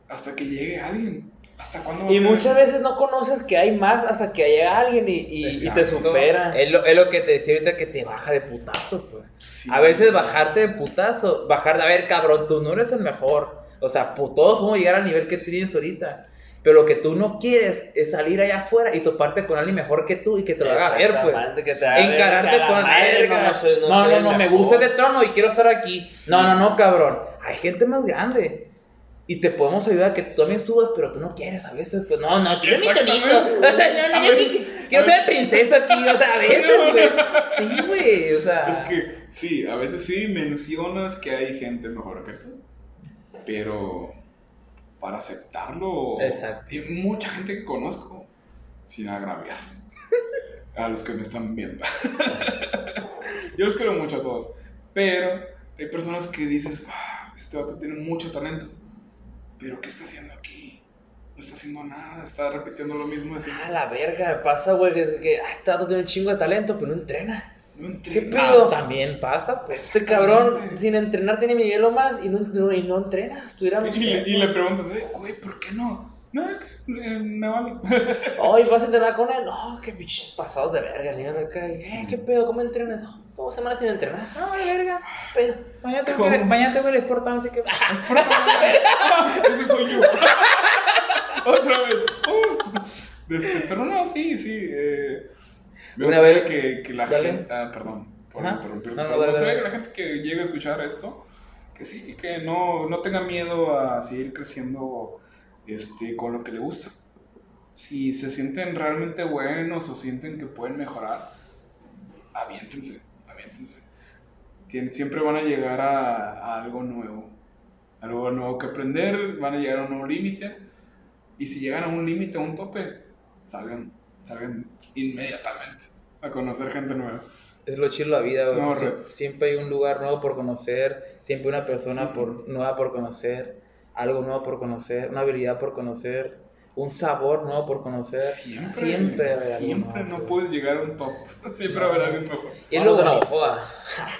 hasta que llegue alguien. ¿Hasta cuándo vas Y muchas veces no conoces que hay más hasta que llega alguien y, y, y te supera. Es lo, es lo que te decía ahorita que te baja de putazo, pues. Sí. A veces bajarte de putazo, bajar de, a ver, cabrón, tú no eres el mejor. O sea, todos podemos llegar al nivel que tienes ahorita. Pero lo que tú no quieres es salir allá afuera y toparte con alguien mejor que tú y que te lo haga ver, pues. Exactamente, que te haga ver Encararte con madre. No, no, soy- No, no, no, soy no, el me gusta este trono y quiero estar aquí. No, no, no, cabrón. Hay gente más grande. Y te podemos ayudar a que tú también subas, pero tú no quieres a veces. Pues no, no, quiero mi tonito. No, no, yo quiero a ser princesa aquí. O sea, a veces, güey. Sí, güey. O sea. Es que sí, a veces sí mencionas que hay gente mejor que tú, pero para aceptarlo, Exacto. hay mucha gente que conozco, sin agraviar a los que me están viendo. Yo los quiero mucho a todos, pero hay personas que dices, "Ah, este vato tiene mucho talento, pero ¿qué está haciendo aquí? No está haciendo nada, está repitiendo lo mismo de. Ah, la verga, me pasa, güey, que ah, este vato tiene un chingo de talento, pero no entrena. No ¿Qué pedo? También pasa, pues. Este cabrón, sin entrenar, tiene mi hielo más y no, no- y no entrena. Estuviera, no Y, le, y le preguntas, "Eh, güey, ¿por qué no? No, es que eh, me vale. Ay, ¿vas a entrenar con él? No, qué bichos pasados de verga, el niño. Eh, ¿qué pedo? ¿Cómo entrenas? No, dos semanas sin entrenar. No, de verga. ¿Qué pedo? Mañana tengo, que, mañana tengo el Sport Town, así que. Ese soy yo. Otra vez. Uh. Este, pero no, sí, sí. Eh, me Una gustaría vez- que, que la Dale. gente. Ah, perdón por Ajá. interrumpirte. No, no, me gustaría que la gente que llegue a escuchar esto, que sí, que no, no tenga miedo a seguir creciendo este, con lo que le gusta. Si se sienten realmente buenos o sienten que pueden mejorar, aviéntense, aviéntense. Tien- siempre van a llegar a, a algo nuevo, algo nuevo que aprender, van a llegar a un nuevo límite. Y si llegan a un límite, a un tope, salgan, salgan inmediatamente a conocer gente nueva. Es lo chido de la vida, güey. No, sie- siempre hay un lugar nuevo por conocer, siempre una persona por, nueva por conocer, algo nuevo por conocer, una habilidad por conocer, un sabor nuevo por conocer. Siempre, Siempre, nuevo, no güey. puedes llegar a un top. Siempre va a haber alguien mejor. Y es lo Vamos a la bonito. boda.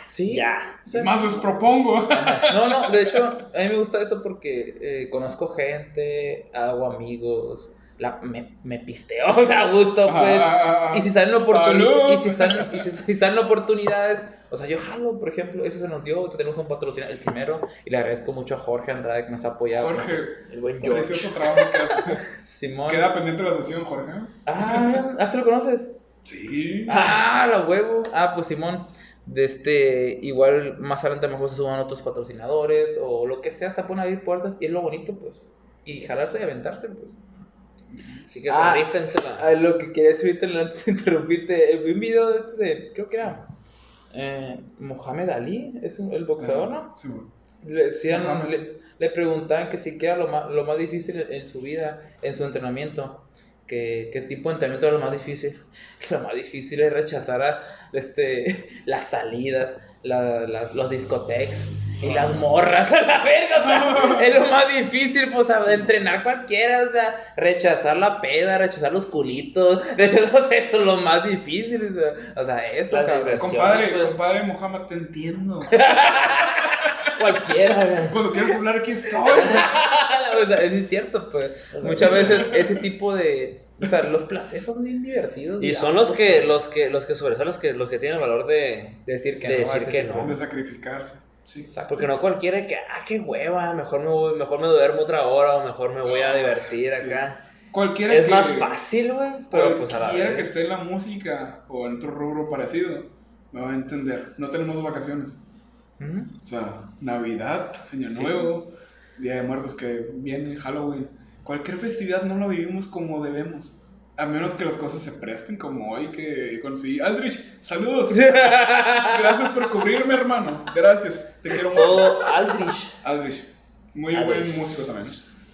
Sí. Ya. o sea, Es más, les propongo. No, no, de hecho, a mí me gusta eso porque eh, conozco gente, hago amigos, la, me, me pisteo, o sea, a gusto, pues. Ah, Y si salen, ¡Salud! oportuni- y si salen, y si, si salen oportunidades, o sea, yo jalo, por ejemplo, eso se nos dio, tenemos un patrocinador, el primero, y le agradezco mucho a Jorge Andrade que nos ha apoyado. Jorge, El buen George. precioso trabajo que haces. Simón. Queda pendiente la sesión, Jorge. Ah, ¿ah, ¿sí lo conoces? Sí. Ah, la huevo. Ah, pues Simón, de este, igual más adelante a lo mejor se suban otros patrocinadores o lo que sea, se pueden abrir puertas y es lo bonito, pues. Y jalarse y aventarse, pues. Así que Ah, rífensela. Lo que quería decir ahorita antes de interrumpirte, eh, vi un video de, este de- creo que era eh, Mohamed Ali, es un- el boxeador, ¿no? Sí. Le, decían- le, le preguntaban que si que era lo más, lo más difícil en su vida, en su entrenamiento. Que, que tipo de entrenamiento era lo más difícil. Lo más difícil es rechazar a, este, las salidas, la- las, los discotecas y las morras a la verga. O sea, es lo más difícil, pues, a- entrenar cualquiera. O sea, rechazar la peda, rechazar los culitos, rechazar o sea, eso es lo más difícil. O sea, o sea eso, cabrón. Compadre, pues. compadre Mohamed, te entiendo. Cualquiera, güey. Cuando quieras hablar, aquí estoy. O sea, es cierto, pues. Muchas veces ese tipo de. O sea, los placeres son bien divertidos. Y digamos, son los que, los que, los que sobresalen, los que, los que tienen el valor de. Decir que de no. decir que no. De sacrificarse. Sí. Porque no cualquiera que, ah, qué hueva, mejor me voy, mejor me duermo otra hora, o mejor me voy a divertir Sí. acá. Cualquiera Es que, más fácil, güey, pero pues a la Cualquiera que esté en la música o en otro rubro parecido me va a entender. No tenemos vacaciones. O sea, Navidad, Año Sí. Nuevo, Día de Muertos que viene, Halloween. Cualquier festividad no la vivimos como debemos. A menos que las cosas se presten como hoy que conocí. Aldrich, saludos. Gracias por cubrirme, hermano. Gracias. Te Es quiero mucho. todo Aldrich. Aldrich. Muy Aldrich. buen músico también.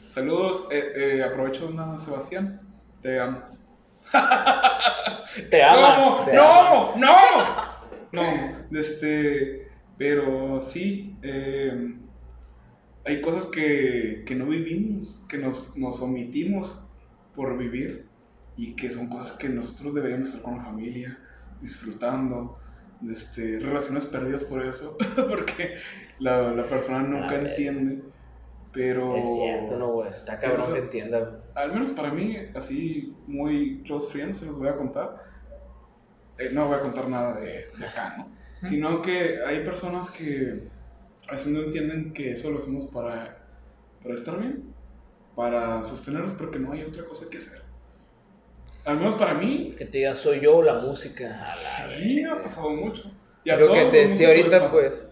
Saludos. eh, eh, aprovecho una, Sebastián. Te amo. Te ama. ¡No! te ama. ¡No! ¡No! No, este. Pero sí. eh, hay cosas que, que no vivimos, que nos, nos omitimos por vivir y que son cosas que nosotros deberíamos estar con la familia, disfrutando. Este, relaciones perdidas por eso, porque la, la persona nunca entiende. Pero. Es cierto, no, güey. Está cabrón Eso- que entienda. Al menos para mí, así muy close friends, se los voy a contar. Eh, no voy a contar nada de, de acá, ¿no? Sino que hay personas que a veces no entienden que eso lo hacemos para, para estar bien, para sostenernos, porque no hay otra cosa que hacer. Al menos para mí, Que te diga, soy yo la música. La sí, me ha pasado mucho. Y a Creo que te decía ahorita, pues,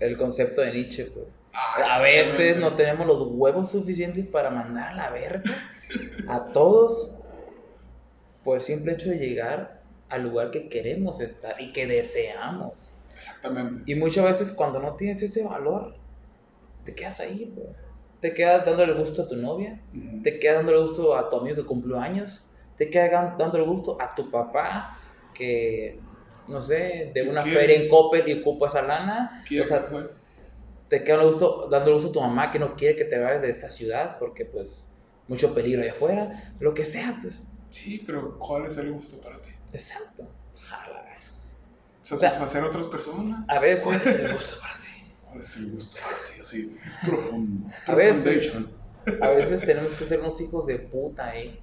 el concepto de Nietzsche, pues. Ah, A veces no tenemos los huevos suficientes para mandar a la verga a todos por el simple hecho de llegar al lugar que queremos estar y que deseamos. Exactamente. Y muchas veces cuando no tienes ese valor, te quedas ahí, pues. Te quedas dándole gusto a tu novia, Ujú. te quedas dándole gusto a tu amigo que cumplió años, te quedas gan- dándole gusto a tu papá que, no sé, de una quiere. feria en Coppel y ocupa esa lana. ¿Quieres o sea, que te queda dándole gusto, dándole gusto a tu mamá que no quiere que te vayas de esta ciudad porque, pues, mucho peligro allá afuera, lo que sea, pues. Sí, pero ¿cuál es el gusto para ti? Exacto. Jala. ¿Satisfacer a otras personas? A veces. ¿Cuál es el gusto para ti? ¿Cuál es el gusto para ti? Así, profundo. A veces. A veces tenemos que ser unos hijos de puta, ¿eh?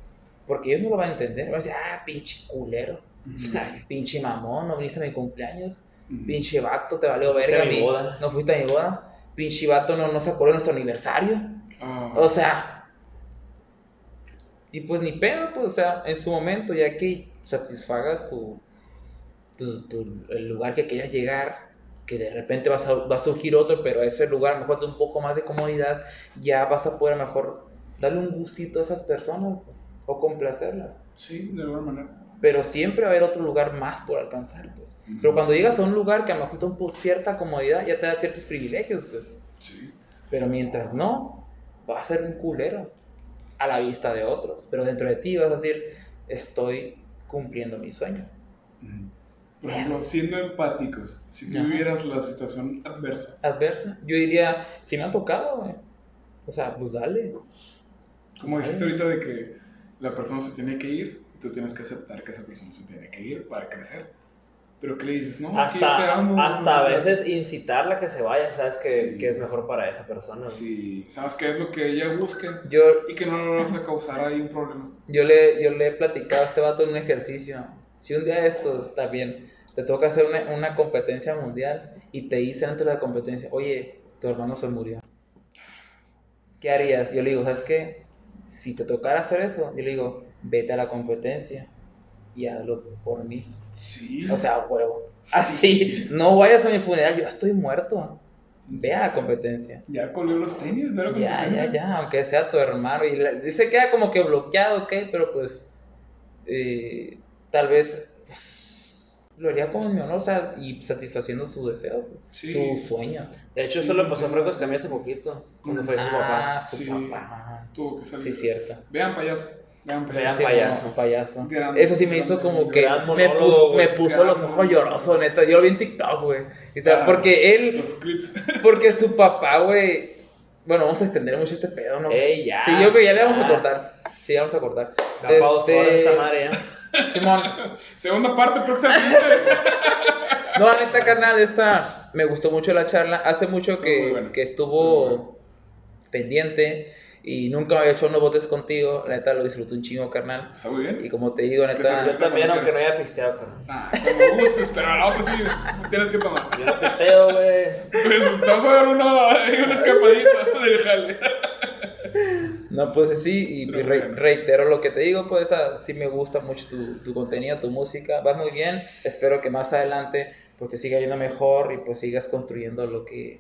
Porque ellos no lo van a entender. Van a decir, ah, pinche culero, pinche mamón, no viniste a mi cumpleaños, pinche vato, te valió No verga. a mi boda. No fuiste a mi boda. Pinche vato no, no se acordó de nuestro aniversario. Ah, O sea. Y pues ni pedo, pues, o sea, en su momento, ya que satisfagas tu, tu- tu- el lugar que querías llegar, que de repente vas a- va a surgir otro, pero a ese lugar a lo mejor de un poco más de comodidad, ya vas a poder a lo mejor darle un gustito a esas personas, pues, o complacerlas. sí, de alguna manera. Pero siempre va a haber otro lugar más por alcanzar, pues. Pero cuando llegas a un lugar que a lo mejor está por cierta comodidad, ya te da ciertos privilegios, pues. Sí. Pero mientras no, vas a ser un culero a la vista de otros. Pero dentro de ti vas a decir, estoy cumpliendo mi sueño. Ujú. Por ejemplo, siendo empáticos, si tú vivieras la situación adversa, Adversa. Yo diría, si me ha tocado, güey. O sea, pues dale. como dijiste ahorita de que la persona se tiene que ir, y tú tienes que aceptar que esa persona se tiene que ir para crecer. Pero ¿qué le dices? No, es que yo te Hasta, amo. hasta a veces incitarla a que se vaya, sabes que, Sí. que es mejor para esa persona. Sí, sabes qué es lo que ella busca Yo, y que no le vas a causar ahí un problema. yo, le, yo le he platicado a este vato en un ejercicio. Si un día de estos está bien, te toca hacer una, una competencia mundial y te dicen antes de la competencia, oye, tu hermano se murió. ¿Qué harías? Yo le digo, ¿sabes qué? Si te tocara hacer eso, yo le digo, vete a la competencia y hazlo por mí. Sí. O sea, huevo. Sí. Así, no vayas a mi funeral, yo estoy muerto. Ve a la competencia. Ya colgó los tenis, pero Ya, ya, ya, aunque sea tu hermano. Y la- y se queda como que bloqueado, ok, pero pues. eh, tal vez. Lo haría como en mi honor, o sea, y satisfaciendo su deseo, Sí. su sueño. De hecho, eso le pasó a Franco Escamilla hace poquito, cuando fue su papá. Ah, su Sí. papá. Tuvo que Sí, salir. cierto. Vean payaso. Vean payaso. Vean Sí, payaso. no, payaso. Gran- Eso sí me gran- hizo como gran que me monólogo, puso, me puso los ojos llorosos, neta. Yo lo vi en TikTok, güey. Ah. Porque él, Los clips. porque su papá, güey. Bueno, vamos a extender mucho este pedo, ¿no? Ey, ya. Sí, yo creo que ya le vamos a cortar. Sí, ya vamos a cortar. Da Este, esta madre, ya. Simón, Segunda parte próximamente. no, la neta, carnal, esta me gustó mucho la charla. Hace mucho Estuvo que, que Estuvo pendiente y nunca me había hecho unos botes contigo. La neta, lo disfruté un chingo, carnal. Está muy bien. Y como te digo, neta. Yo también, aunque no haya pisteado, cabrón. Ah, como gustes, pero a la otra sí tienes que tomar. Yo no pisteo, güey. Pues te vas a dar una, una escapadita del jale. No, pues sí, y Pero re- bueno. reitero lo que te digo, pues sí me gusta mucho tu, tu contenido, tu música, va muy bien, espero que más adelante pues te siga yendo mejor y pues sigas construyendo lo que,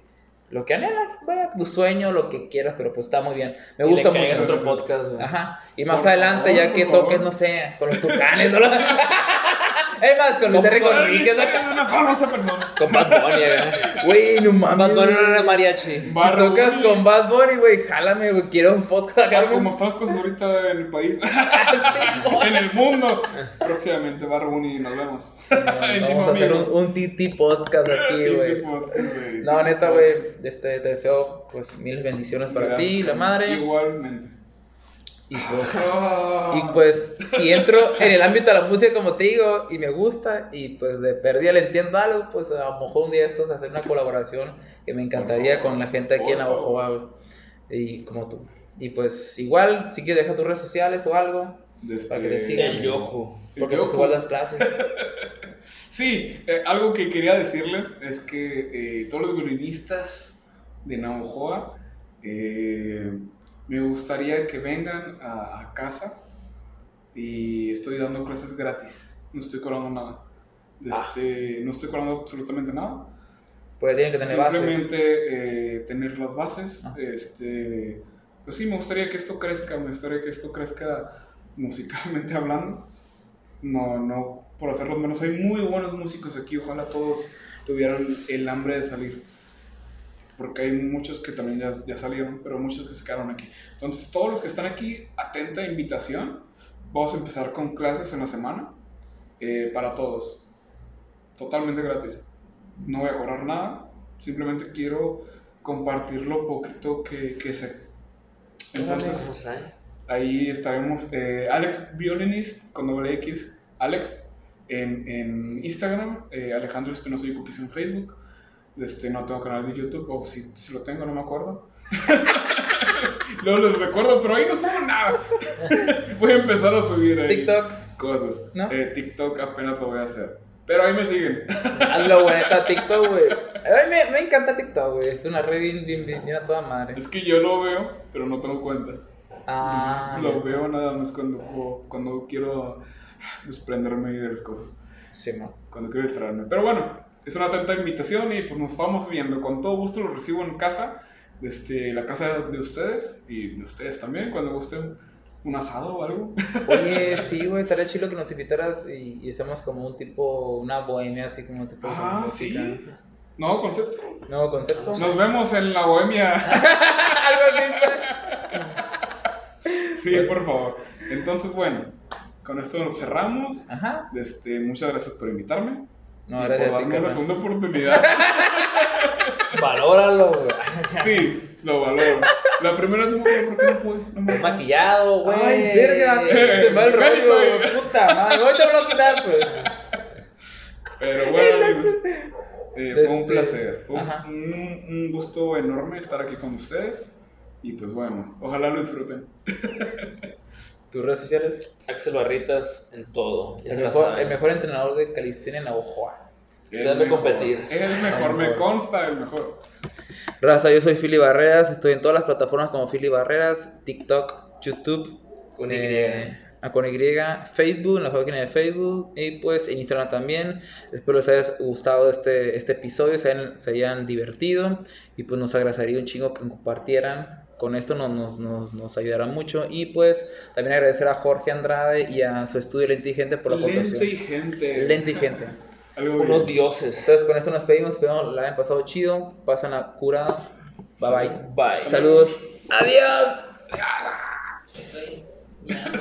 lo que anhelas, vaya, tu sueño, lo que quieras, pero pues está muy bien, me Y gusta mucho. otro podcast, güey. Ajá, y más Por adelante favor, ya que favor. toques, no sé, con los tucanes, ¿no? es más, con Luis R. Conríquez, Eres una famosa persona. Con Bad Bunny, güey. güey, no mames. Bad Bunny no era mariachi. Si tocas con Bad Bunny, güey, jálame, güey, quiero un podcast acá, Ah, güey. como están las cosas ahorita en el país, Sí, güey. en el mundo. Próximamente, Bar Bunny, nos vemos. Vamos a hacer un, un TT podcast aquí, güey. No, neta, güey, este, te deseo pues mil bendiciones para ti, la madre. Igualmente. Y pues, Ah. y pues, si entro en el ámbito de la música, como te digo, y me gusta, y pues de perdida le entiendo algo, pues a lo mejor un día estos hacer una colaboración que me encantaría favor, con la gente aquí en Navajoa. Y como tú. Y pues, igual, si quieres dejar tus redes sociales o algo, Desde- para que te sigan. El Yoku. porque pues igual las clases. Sí, eh, algo que quería decirles es que eh, todos los violinistas de Navajoa, eh, me gustaría que vengan a, casa y estoy dando clases gratis. No estoy cobrando nada. Este, No estoy cobrando absolutamente nada. Pues tienen que tener bases. Simplemente eh, tener las bases. Ah. Este, pues sí, me gustaría que esto crezca, me gustaría que esto crezca musicalmente hablando. No, no por hacerlo menos. Hay muy buenos músicos aquí, ojalá todos tuvieran el hambre de salir. Porque hay muchos que también ya, ya salieron, pero muchos que se quedaron aquí. Entonces, todos los que están aquí, atenta invitación. Vamos a empezar con clases en la semana eh, para todos. Totalmente gratis. No voy a cobrar nada. Simplemente quiero compartir lo poquito que, que sé. Entonces, Vamos ahí. estaremos. eh, Alex Violinist con doble X. Alex en, en Instagram. eh, Alejandro Espinosa y Cookies en Facebook. Este, no tengo canal de YouTube. O si, si lo tengo, no me acuerdo. Luego les recuerdo, pero ahí no subo nada. voy a empezar a subir ahí TikTok, cosas. ¿No? Eh, TikTok apenas lo voy a hacer. Pero ahí me siguen. hazlo, güey, neta, TikTok, güey. A mí me, me encanta TikTok, güey. Es una red bien, a toda madre. Es que yo lo veo, pero no tengo cuenta. Ah, Entonces, lo veo nada más cuando, cuando quiero desprenderme de las cosas. Sí, mo. Cuando quiero distraerme. Pero bueno, es una atenta invitación y pues nos estamos viendo. Con todo gusto lo recibo en casa. Desde la casa de ustedes y de ustedes también, cuando gusten un asado o algo. Oye, sí, güey, estaría chido que nos invitaras y, y hacemos como un tipo, una bohemia, así como un tipo Ah, sí. Nuevo concepto. Nuevo concepto. Nos vemos en la bohemia. Algo así. Sí, por favor. Entonces, bueno, con esto nos cerramos. Ajá. Este, muchas gracias por invitarme. No, y gracias por a ti, darme una carnal. segunda oportunidad. Valóralo, güey. Sí, lo valoro. La primera vez no por qué no pude. No me maquillado, güey. Ay, verga, se va el rollo, güey. puta madre. Ahorita me lo voy a quitar, pues. Pero bueno, amigos, eh, fue un Este, placer. Fue un gusto enorme estar aquí con ustedes. Y pues bueno, ojalá lo disfruten. ¿Tus redes sociales? Axel Barritas en todo. El mejor, saben. el mejor entrenador de calistenia en Navajoa. Dame competir. El mejor, me consta, el mejor. Raza, yo soy Philly Barreras, estoy en todas las plataformas como Philly Barreras, TikTok, YouTube, Con Y. eh, a con Y, Facebook, en la página de Facebook y pues en Instagram también. Espero les haya gustado este, este episodio, se hayan, se hayan divertido y pues nos agradecería un chingo que compartieran con esto nos, nos, nos, ayudará mucho. Y pues también agradecer a Jorge Andrade y a su estudio Lente y Gente por la aportación. Lente y Gente. Lente y Gente. Unos dioses. Entonces con esto nos pedimos, espero que la hayan pasado chido, pasan la cura Bye bye. Bye. Saludos. Adiós. Estoy